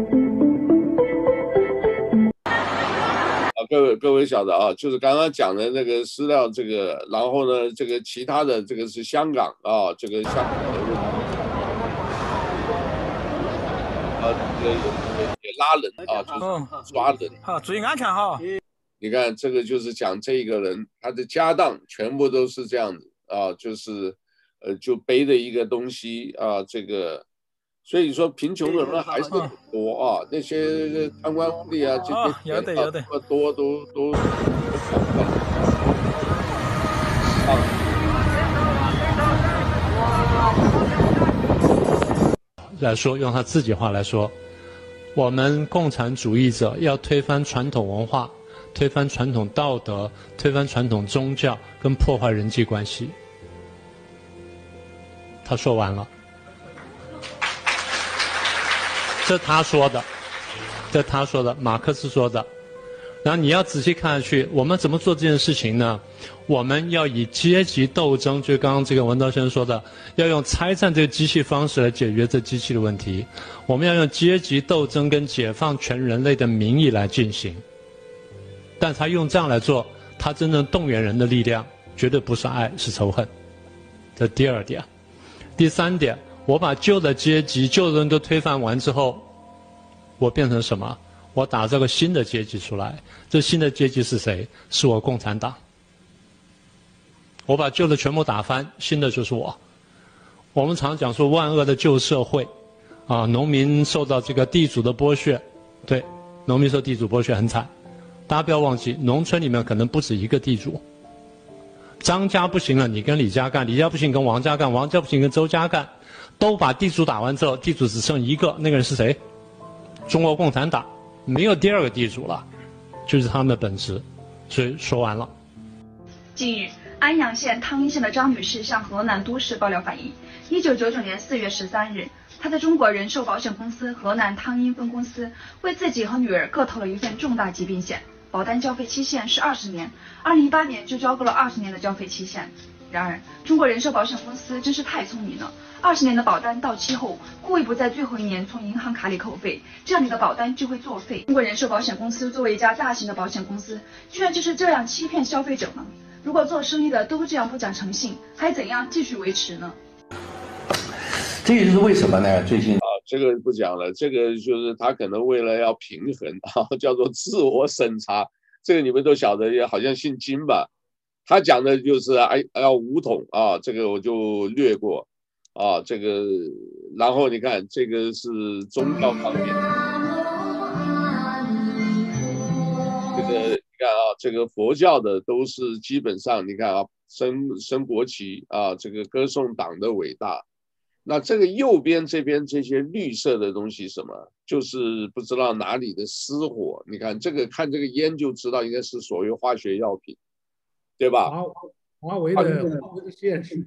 各位各位晓得啊，就是刚刚讲的那个私料这个，然后呢，这个其他的这个是香港啊，这个香港的问题，啊，这个也也拉人啊，就是抓人。好，注意安全哈。你看这个就是讲这一个人他的家当全部都是这样子啊，就是呃就背着一个东西啊，这个。所以说，贫穷的人还是很多啊，那些贪官污吏啊，这些钱啊，这么多都都都来说，用他自己话来说，我们共产主义者要推翻传统文化，推翻传统道德，推翻传统宗教，跟破坏人际关系。他说完了。这他说的，这他说的，马克思说的。然后你要仔细看下去，我们怎么做这件事情呢？我们要以阶级斗争，就刚刚这个文道先生说的，要用拆散这个机器方式来解决这机器的问题。我们要用阶级斗争跟解放全人类的名义来进行。但他用这样来做，他真正动员人的力量，绝对不是爱，是仇恨。这第二点，第三点。我把旧的阶级、旧的人都推翻完之后，我变成什么？我打造个新的阶级出来。这新的阶级是谁？是我共产党。我把旧的全部打翻，新的就是我。我们常讲说万恶的旧社会，啊，农民受到这个地主的剥削，对，农民受地主剥削很惨。大家不要忘记，农村里面可能不止一个地主。张家不行了，你跟李家干；李家不行，跟王家干；王家不行，跟周家干。都把地主打完之后，地主只剩一个，那个人是谁？中国共产党，没有第二个地主了，就是他们的本质。所以说完了。近日，安阳县汤阴县的张女士向河南都市爆料反映，一九九九年四月十三日，她在中国人寿保险公司河南汤阴分公司为自己和女儿各投了一份重大疾病险，保单交费期限是二十年，二零一八年就交够了二十年的交费期限。然而，中国人寿保险公司真是太聪明了。二十年的保单到期后，故意不在最后一年从银行卡里扣费，这样你的保单就会作废。中国人寿保险公司作为一家大型的保险公司，居然就是这样欺骗消费者吗？如果做生意的都这样不讲诚信，还怎样继续维持呢？这也就是为什么呢？最近啊，这个不讲了，这个就是他可能为了要平衡啊，叫做自我审查。这个你们都晓得，也好像姓金吧。他讲的就是哎，要五统啊，这个我就略过啊，这个然后你看这个是宗教方面，这个你看啊，这个佛教的都是基本上你看啊，升升国旗啊，这个歌颂党的伟大。那这个右边这边这些绿色的东西什么，就是不知道哪里的失火。你看这个看这个烟就知道应该是所谓化学药品。对吧？华为的华为的现实。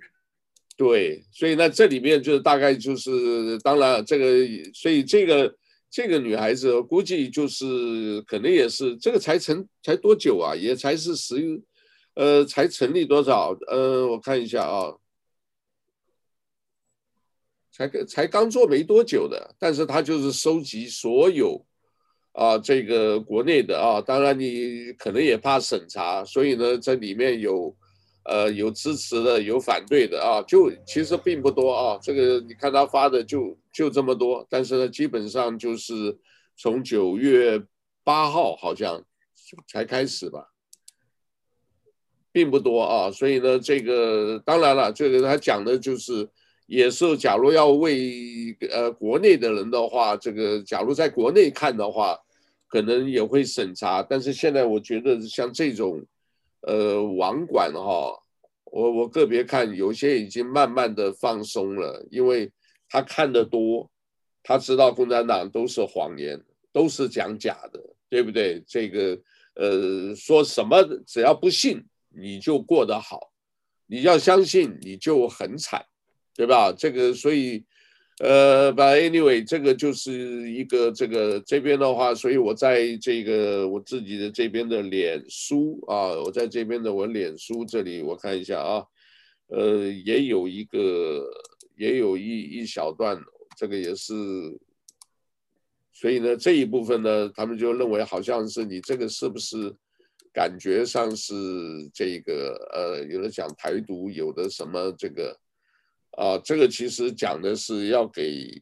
对，所以呢，这里面就是大概就是，当然这个，所以这个这个女孩子估计就是可能也是这个才成才多久啊？也才是十，呃，才成立多少？呃，我看一下啊，才才刚做没多久的，但是她就是收集所有。啊，这个国内的啊，当然你可能也怕审查，所以呢，这里面有，呃，有支持的，有反对的啊，就其实并不多啊。这个你看他发的就就这么多，但是呢，基本上就是从九月八号好像才开始吧，并不多啊。所以呢，这个当然了，这个他讲的就是。也是，假如要为呃国内的人的话，这个假如在国内看的话，可能也会审查。但是现在我觉得像这种，呃网管哈，我我个别看有些已经慢慢的放松了，因为他看得多，他知道共产党都是谎言，都是讲假的，对不对？这个呃说什么只要不信你就过得好，你要相信你就很惨。对吧？这个所以，呃，But anyway，这个就是一个这个这边的话，所以我在这个我自己的这边的脸书啊，我在这边的我脸书这里，我看一下啊，呃，也有一个，也有一一小段，这个也是，所以呢，这一部分呢，他们就认为好像是你这个是不是感觉上是这个呃，有的讲台独，有的什么这个啊，这个其实讲的是要给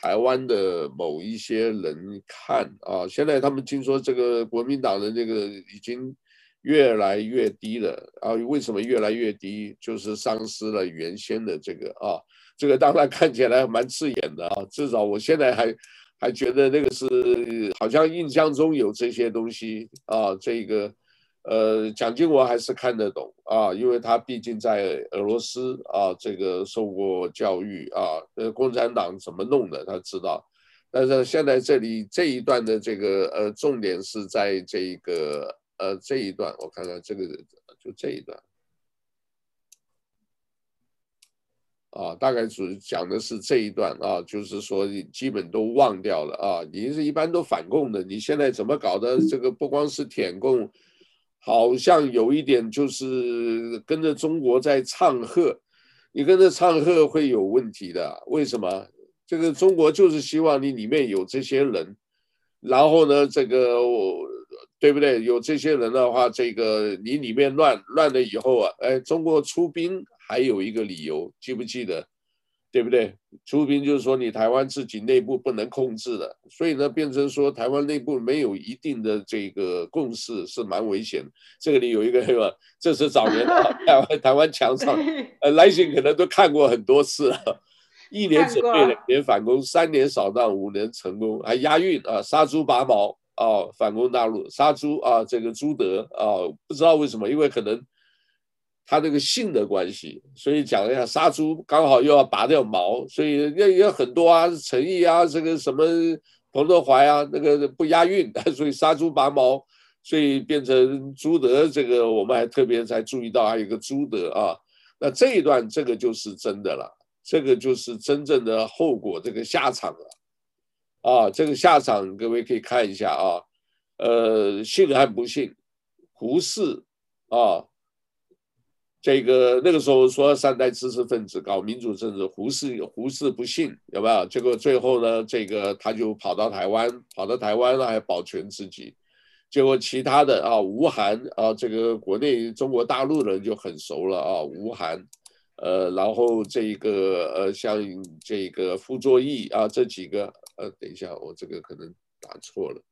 台湾的某一些人看啊。现在他们听说这个国民党的那个已经越来越低了啊，为什么越来越低？就是丧失了原先的这个啊，这个当然看起来蛮刺眼的啊，至少我现在还。还觉得那个是好像印象中有这些东西啊，这个呃，蒋经国还是看得懂啊，因为他毕竟在俄罗斯啊，这个受过教育啊，呃，共产党怎么弄的他知道。但是现在这里这一段的这个呃，重点是在这个呃这一段，我看看这个就这一段。啊，大概主讲的是这一段啊，就是说你基本都忘掉了啊，你是一般都反共的，你现在怎么搞的？这个不光是舔共，好像有一点就是跟着中国在唱和，你跟着唱和会有问题的。为什么？这个中国就是希望你里面有这些人，然后呢，这个对不对？有这些人的话，这个你里面乱乱了以后啊，哎，中国出兵。还有一个理由，记不记得？对不对？出兵就是说你台湾自己内部不能控制的，所以呢，变成说台湾内部没有一定的这个共识是蛮危险的。这个里有一个，这是早年 [laughs] 台湾台湾墙上，呃，来信可能都看过很多次了。一年准备，两年反攻，三年扫荡，五年成功，还押韵啊，杀猪拔毛啊，反攻大陆，杀猪啊，这个朱德啊，不知道为什么，因为可能。他这个姓的关系，所以讲一下杀猪刚好又要拔掉毛，所以也也很多啊，陈毅啊，这个什么彭德怀啊，那个不押韵，[laughs] 所以杀猪拔毛，所以变成朱德。这个我们还特别才注意到还有一个朱德啊。那这一段这个就是真的了，这个就是真正的后果，这个下场了啊。这个下场各位可以看一下啊，呃，信还不信？胡适啊。这个那个时候说三代知识分子搞民主政治，胡适胡适不信，有没有？结果最后呢，这个他就跑到台湾，跑到台湾了还保全自己。结果其他的啊，吴晗啊，这个国内中国大陆人就很熟了啊，吴晗，呃，然后这个呃，像这个傅作义啊，这几个呃，等一下，我这个可能打错了。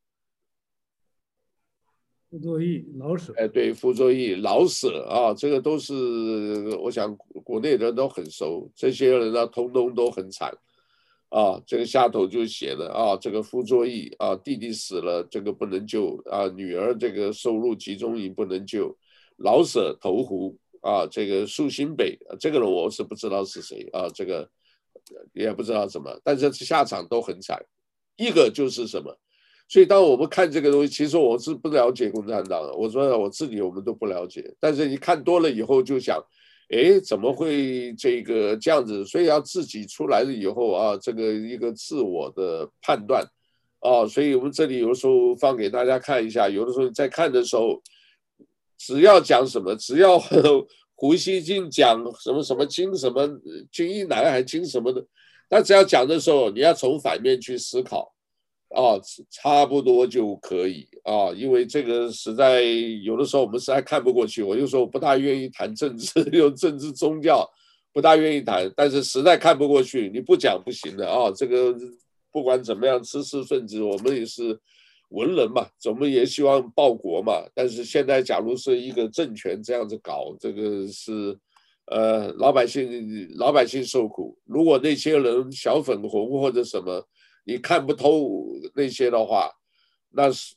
傅作义老舍，哎，对，傅作义老舍啊，这个都是我想国内人都很熟，这些人呢，通通都很惨啊。这个下头就写的啊，这个傅作义啊，弟弟死了，这个不能救啊，女儿这个收入集中营不能救，老舍投湖啊，这个苏新北，这个人我是不知道是谁啊，这个也不知道什么，但是下场都很惨，一个就是什么。所以，当我们看这个东西，其实我是不了解共产党的。我说我自己我们都不了解，但是你看多了以后，就想，哎，怎么会这个这样子？所以要自己出来了以后啊，这个一个自我的判断，啊，所以我们这里有时候放给大家看一下。有的时候在看的时候，只要讲什么，只要 [laughs] 胡锡进讲什么什么经什么金一南还经什么的，但只要讲的时候，你要从反面去思考。啊，差不多就可以啊，因为这个实在有的时候我们实在看不过去。我就说我不大愿意谈政治，[laughs] 有政治宗教不大愿意谈，但是实在看不过去，你不讲不行的啊。这个不管怎么样，知识分子我们也是文人嘛，我们也希望报国嘛。但是现在假如是一个政权这样子搞，这个是呃老百姓老百姓受苦。如果那些人小粉红或者什么。你看不透那些的话，那是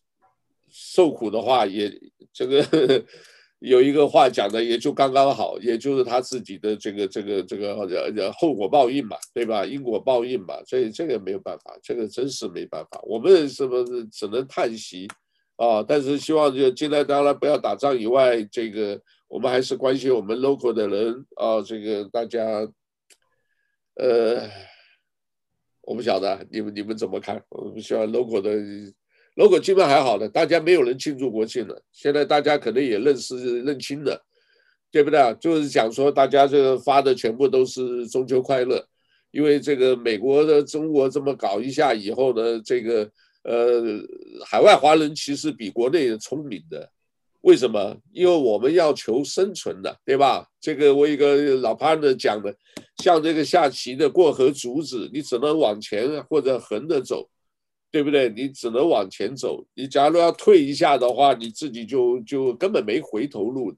受苦的话也这个 [laughs] 有一个话讲的也就刚刚好，也就是他自己的这个这个这个后果报应嘛，对吧？因果报应嘛，所以这个没有办法，这个真是没办法。我们是不是只能叹息啊？但是希望就尽量当然不要打仗以外，这个我们还是关心我们 local 的人啊，这个大家呃。我不晓得你们你们怎么看？我们希望 local 的 local 基本还好的，大家没有人庆祝国庆了。现在大家可能也认识认清了，对不对？就是讲说大家这个发的全部都是中秋快乐，因为这个美国的中国这么搞一下以后呢，这个呃海外华人其实比国内聪明的为什么？因为我们要求生存的，对吧？这个我一个老 partner 讲的，像这个下棋的过河卒子，你只能往前或者横着走，对不对？你只能往前走。你假如要退一下的话，你自己就就根本没回头路。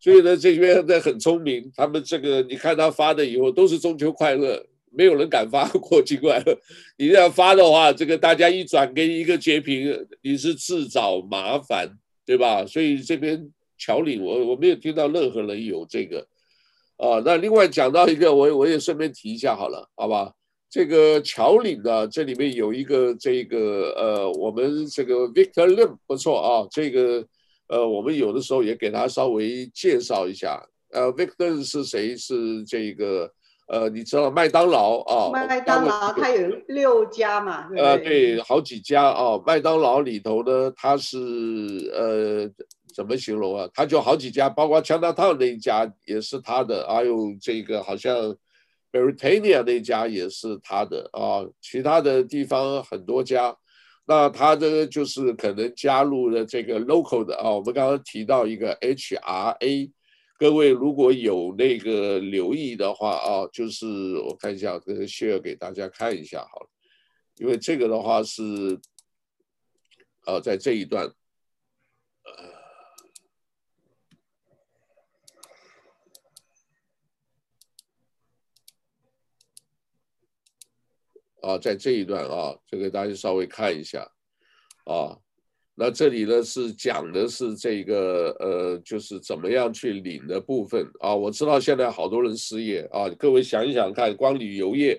所以呢，这边的很聪明，他们这个你看他发的以后都是中秋快乐，没有人敢发国庆快乐。你这样发的话，这个大家一转给你一个截屏，你是自找麻烦。对吧？所以这边侨领，我我没有听到任何人有这个，啊，那另外讲到一个，我我也顺便提一下好了，好吧？这个侨领呢，这里面有一个这个呃，我们这个 Victor Lim 不错啊，这个呃，我们有的时候也给他稍微介绍一下，呃，Victor 是谁？是这个。呃，你知道麦当劳啊？麦当劳它有六家嘛？对呃，对，好几家啊。麦当劳里头呢，它是呃，怎么形容啊？它就好几家，包括 Chinatown 那一家也是他的，还有这个好像 Britannia 那家也是他的啊。其他的地方很多家，那他的就是可能加入了这个 local 的啊。我们刚刚提到一个 HRA。各位如果有那个留意的话啊，就是我看一下这个 share 给大家看一下好了，因为这个的话是，呃，在这一段，啊，在这一段啊，这个大家稍微看一下，啊。那这里呢是讲的是这个呃，就是怎么样去领的部分啊。我知道现在好多人失业啊，各位想一想看，光旅游业，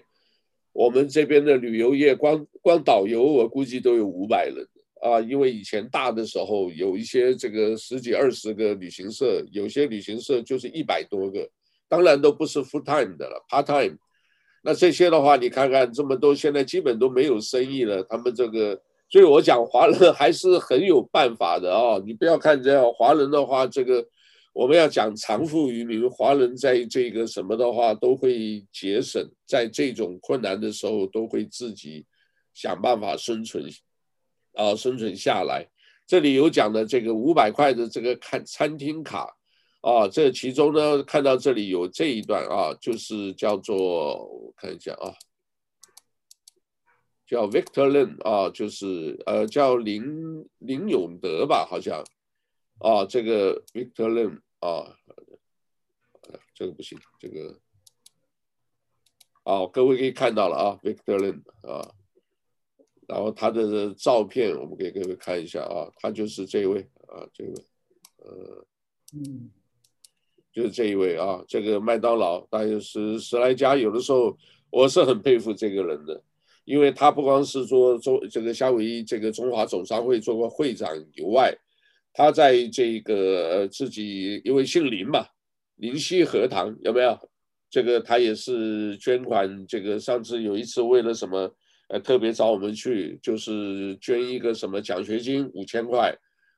我们这边的旅游业光光导游我估计都有五百人啊。因为以前大的时候有一些这个十几二十个旅行社，有些旅行社就是一百多个，当然都不是 full time 的了，part time。那这些的话，你看看这么多，现在基本都没有生意了，他们这个。所以我讲华人还是很有办法的啊！你不要看这样，华人的话，这个我们要讲长富于民，华人在这个什么的话都会节省，在这种困难的时候都会自己想办法生存，啊，生存下来。这里有讲的这个五百块的这个看餐厅卡啊，这其中呢看到这里有这一段啊，就是叫做我看一下啊。叫 Victor Lin 啊，就是呃叫林林永德吧，好像。啊，这个 Victor Lin 啊，这个不行，这个。啊，各位可以看到了啊，Victor Lin 啊，然后他的照片我们给各位看一下啊，他就是这一位啊，这位呃，嗯，就是这一位啊，这个麦当劳大概有十十来家，有的时候我是很佩服这个人的。因为他不光是做中这个夏威夷这个中华总商会做过会长以外，他在这个自己因为姓林嘛，林溪荷塘有没有？这个他也是捐款，这个上次有一次为了什么，呃，特别找我们去，就是捐一个什么奖学金五千块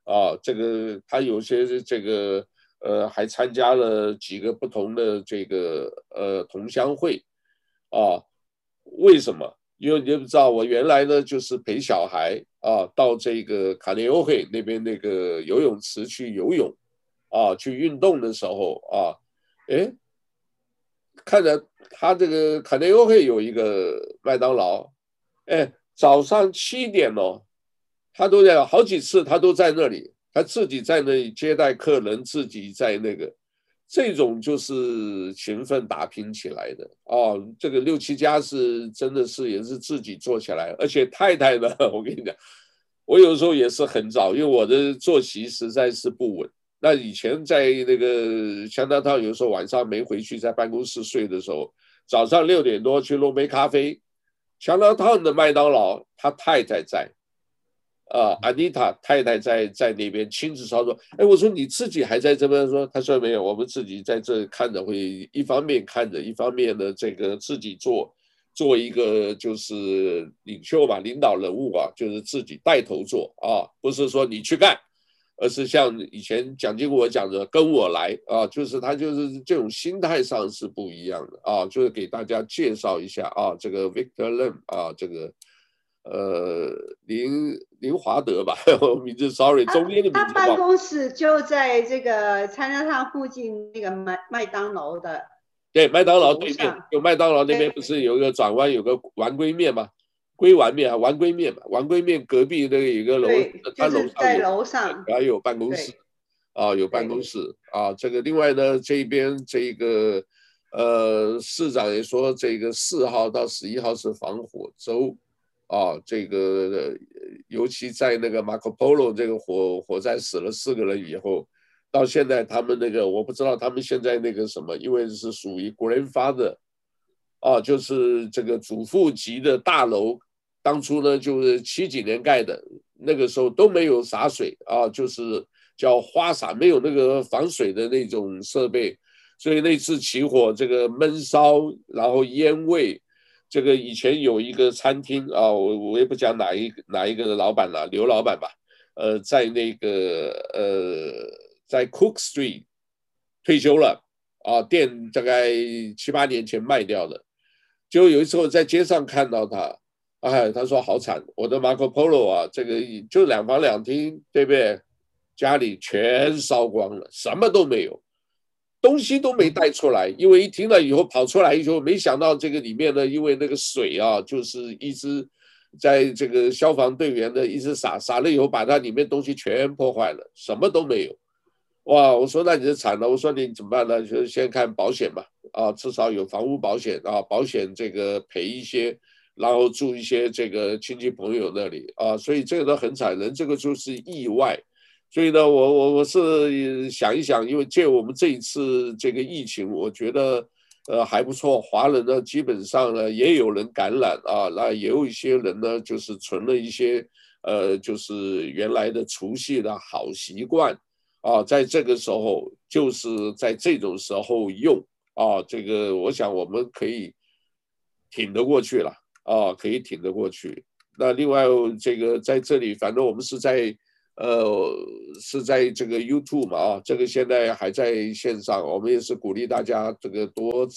啊，这个他有些这个呃还参加了几个不同的这个呃同乡会啊，为什么？因为你不知道，我原来呢就是陪小孩啊到这个卡内欧会那边那个游泳池去游泳，啊去运动的时候啊，哎，看着他这个卡内欧会有一个麦当劳，哎，早上七点哦，他都在好几次他都在那里，他自己在那里接待客人，自己在那个。这种就是勤奋打拼起来的哦，这个六七家是真的是也是自己做起来，而且太太呢，[laughs] 我跟你讲，我有时候也是很早，因为我的作息实在是不稳。那以前在那个香港套，有时候晚上没回去，在办公室睡的时候，早上六点多去弄杯咖啡，香港套的麦当劳，他太太在。啊，安妮塔太太在在那边亲自操作。哎，我说你自己还在这边说？他说没有，我们自己在这看着，会一方面看着，一方面呢这个自己做，做一个就是领袖吧，领导人物啊，就是自己带头做啊，不是说你去干，而是像以前蒋经国讲的跟我来啊，就是他就是这种心态上是不一样的啊，就是给大家介绍一下啊，这个 Victor Lim 啊，这个。呃林林华德吧，[laughs] 我名字 sorry，中间的名字。他办公室就在这个 Chinatown 附近那个麦麦当劳的。对，麦当劳对面，有麦当劳那边不是有一个转弯，有个丸龟面吗？龟丸面啊，丸龟面嘛，丸龟面隔壁那个有一个楼，他楼上在楼上然后有办公室，啊，有办公室啊。这个另外呢，这边这个呃市长也说，这个四号到十一号是防火周啊。这个尤其在那个马可波罗这个火火灾死了四个人以后。到现在，他们那个我不知道，他们现在那个什么，因为是属于 grandfather，啊，就是这个祖父级的大楼，当初呢就是七几年盖的，那个时候都没有洒水啊，就是叫花洒，没有那个防水的那种设备，所以那次起火，这个闷烧，然后烟味，这个以前有一个餐厅啊，我我也不讲哪一哪一个的老板了，刘老板吧，呃，在那个呃。在 Cook Street 退休了啊，店大概七八年前卖掉的，就有一次我在街上看到他，哎，他说好惨，我的 Marco Polo 啊，这个就两房两厅，对不对？家里全烧光了，什么都没有，东西都没带出来，因为一听了以后跑出来以后，没想到这个里面呢，因为那个水啊，就是一直在这个消防队员的一直洒洒了以后，把它里面东西全破坏了，什么都没有。哇，我说那你就惨了。我说你怎么办呢？就先看保险吧。啊，至少有房屋保险啊，保险这个赔一些，然后住一些这个亲戚朋友那里啊。所以这个都很惨人，这个就是意外。所以呢，我我我是想一想，因为借我们这一次这个疫情，我觉得呃还不错。华人呢，基本上呢也有人感染啊，那也有一些人呢就是存了一些呃就是原来的除夕的好习惯。啊，在这个时候，就是在这种时候用啊，这个我想我们可以挺得过去了啊，可以挺得过去。那另外这个在这里，反正我们是在呃是在这个 YouTube 嘛啊，这个现在还在线上，我们也是鼓励大家这个多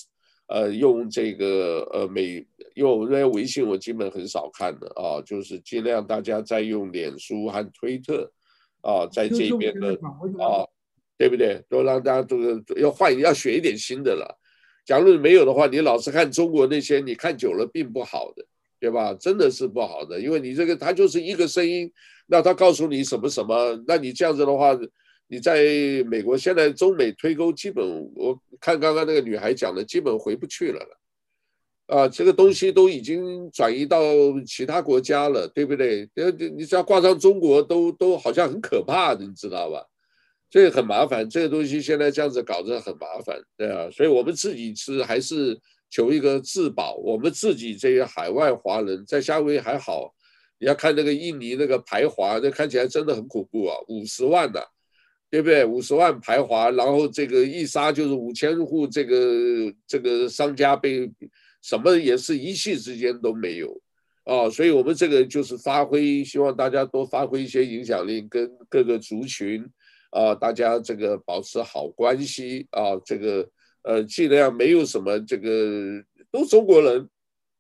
呃用这个呃每用那微信我基本很少看的啊，就是尽量大家在用脸书和推特。啊，在这边的啊，对不对？都让大家这个要换，要学一点新的了。假如没有的话，你老是看中国那些，你看久了并不好的，对吧？真的是不好的，因为你这个它就是一个声音，那他告诉你什么什么，那你这样子的话，你在美国现在中美推沟，基本我看刚刚那个女孩讲的，基本回不去了了。啊，这个东西都已经转移到其他国家了，对不对？你你只要挂上中国，都都好像很可怕的，你知道吧？这个很麻烦，这个东西现在这样子搞着很麻烦，对啊。所以我们自己是还是求一个自保。我们自己这些海外华人在夏威夷还好，你要看那个印尼那个排华，那看起来真的很恐怖啊，五十万呐，对不对？五十万排华，然后这个一杀就是五千户，这个这个商家被。什么也是一气之间都没有，啊，所以我们这个就是发挥，希望大家多发挥一些影响力，跟各个族群，啊，大家这个保持好关系，啊，这个呃尽量没有什么这个都中国人，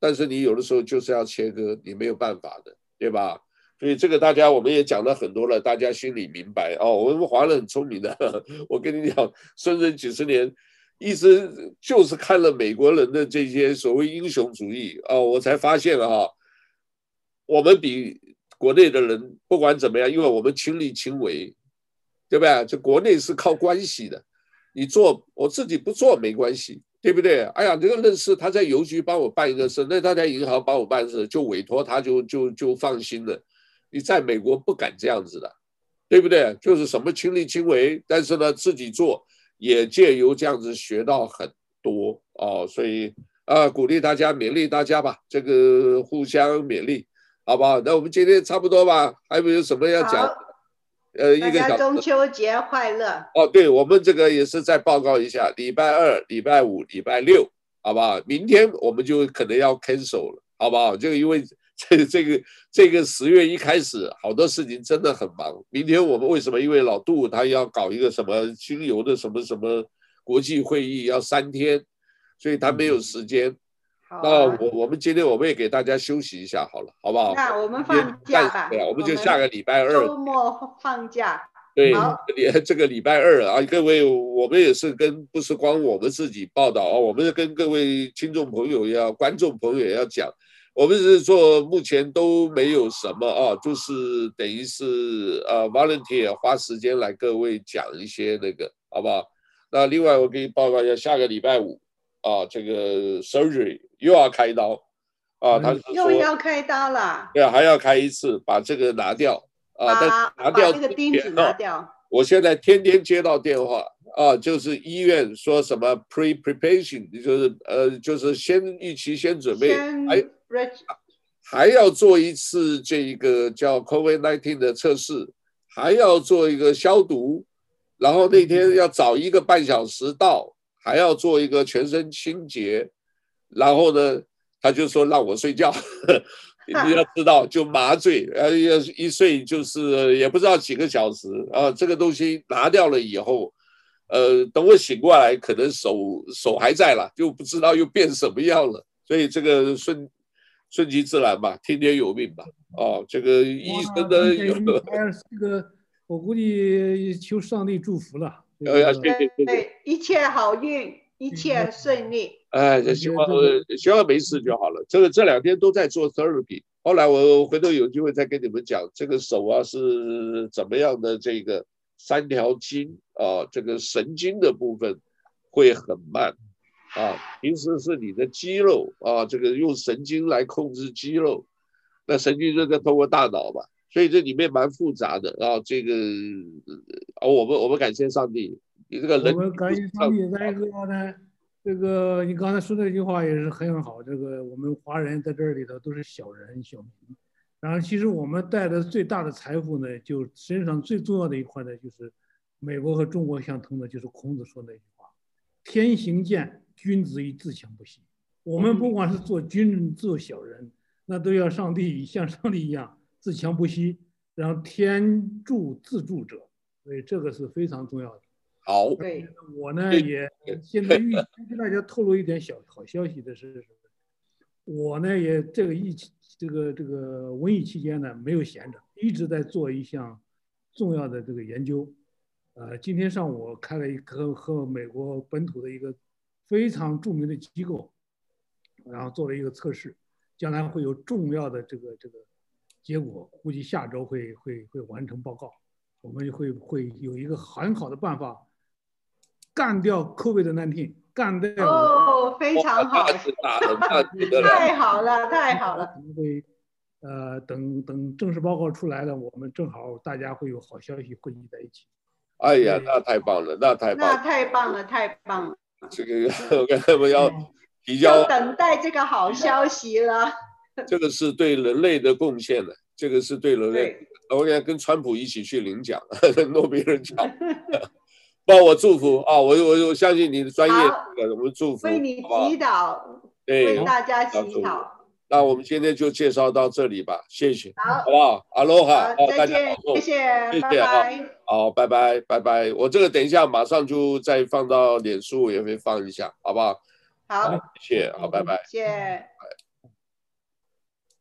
但是你有的时候就是要切割，你没有办法的，对吧？所以这个大家我们也讲了很多了，大家心里明白哦。我们华人很聪明的，[laughs] 我跟你讲，深圳几十年。一直就是看了美国人的这些所谓英雄主义啊，我才发现啊，我们比国内的人不管怎么样，因为我们亲力亲为，对不对？这国内是靠关系的，你做我自己不做没关系，对不对？哎呀，这个认识他在邮局帮我办一个事，那他在银行帮我办事，就委托他就就就放心了。你在美国不敢这样子的，对不对？就是什么亲力亲为，但是呢自己做。也借由这样子学到很多哦，所以啊，鼓励大家，勉励大家吧，这个互相勉励，好不好？那我们今天差不多吧，还有没有什么要讲？好呃，一个小。中秋节快乐！哦，对，我们这个也是再报告一下，礼拜二、礼拜五、礼拜六，好不好？明天我们就可能要 cancel 了，好不好？就因为。[laughs] 这个这个这个十月一开始，好多事情真的很忙。明天我们为什么？因为老杜他要搞一个什么精油的什么什么国际会议，要三天，所以他没有时间。那我我们今天我们也给大家休息一下好了，好不好？那我们放假吧。对啊，我们就下个礼拜二周末放假。对，[laughs] 这个礼拜二啊，各位，我们也是跟不是光我们自己报道啊，我们是跟各位听众朋友要、观众朋友也要讲，我们是做目前都没有什么啊，就是等于是呃、啊、volunteer 花时间来各位讲一些那个，好不好？那另外我给你报告一下，下个礼拜五啊，这个 surgery 又要开刀啊，他又要开刀了，对啊，还要开一次，把这个拿掉。啊，但拿掉这个钉子拿掉。我现在天天接到电话啊，就是医院说什么 pre-preparation，就是呃，就是先预期先准备，还还要做一次这一个叫 COVID-19 的测试，还要做一个消毒，然后那天要早一个半小时到，还要做一个全身清洁，然后呢，他就说让我睡觉。[laughs] 你要知道，就麻醉，呃，要一睡就是也不知道几个小时啊。这个东西拿掉了以后，呃，等我醒过来，可能手手还在了，就不知道又变什么样了。所以这个顺顺其自然吧，听天由命吧。哦，这个医生的有这个，我估计求上帝祝福了。呃、这个，对对对，对，一切好运，一切顺利。哎，就希望希望没事就好了。这个这两天都在做 therapy，后来我回头有机会再跟你们讲，这个手啊是怎么样的，这个三条筋啊，这个神经的部分会很慢啊。平时是你的肌肉啊，这个用神经来控制肌肉，那神经就在通过大脑嘛，所以这里面蛮复杂的啊。这个啊，我们我们感谢上帝，你这个人，我们感谢上帝再一个呢。这个你刚才说那句话也是很好。这个我们华人在这里头都是小人小民，然后其实我们带的最大的财富呢，就身上最重要的一块呢，就是美国和中国相通的，就是孔子说那句话：“天行健，君子以自强不息。”我们不管是做君做小人，那都要上帝像上帝一样自强不息，然后天助自助者，所以这个是非常重要的。好，对，我呢也现在预先跟大家透露一点小好消息的是，我呢也这个疫情这个这个瘟疫期间呢没有闲着，一直在做一项重要的这个研究。呃，今天上午开了一个和美国本土的一个非常著名的机构，然后做了一个测试，将来会有重要的这个这个结果，估计下周会会会完成报告，我们会会有一个很好的办法。干掉 COVID-19，干掉哦，非常好，太好了，太好了。会，呃，等等正式报告出来了，我们正好大家会有好消息汇集在一起。哎呀，那太棒了，那太棒了，那太棒了，太棒了。这个我跟他们要提交，等待这个好消息了。这个是对人类的贡献的，这个是对人类。我要跟川普一起去领奖，[laughs] 诺贝尔奖。[laughs] 帮我祝福啊！我我我相信你的专业，我们祝福，为你祈祷，对，为大家祈祷。那我们今天就介绍到这里吧，谢谢，好，好不好？阿罗哈，好，再见，谢谢，谢谢啊，好，拜拜，拜拜。我这个等一下马上就再放到脸书，也会放一下，好不好？好，谢谢，好，拜拜，谢谢。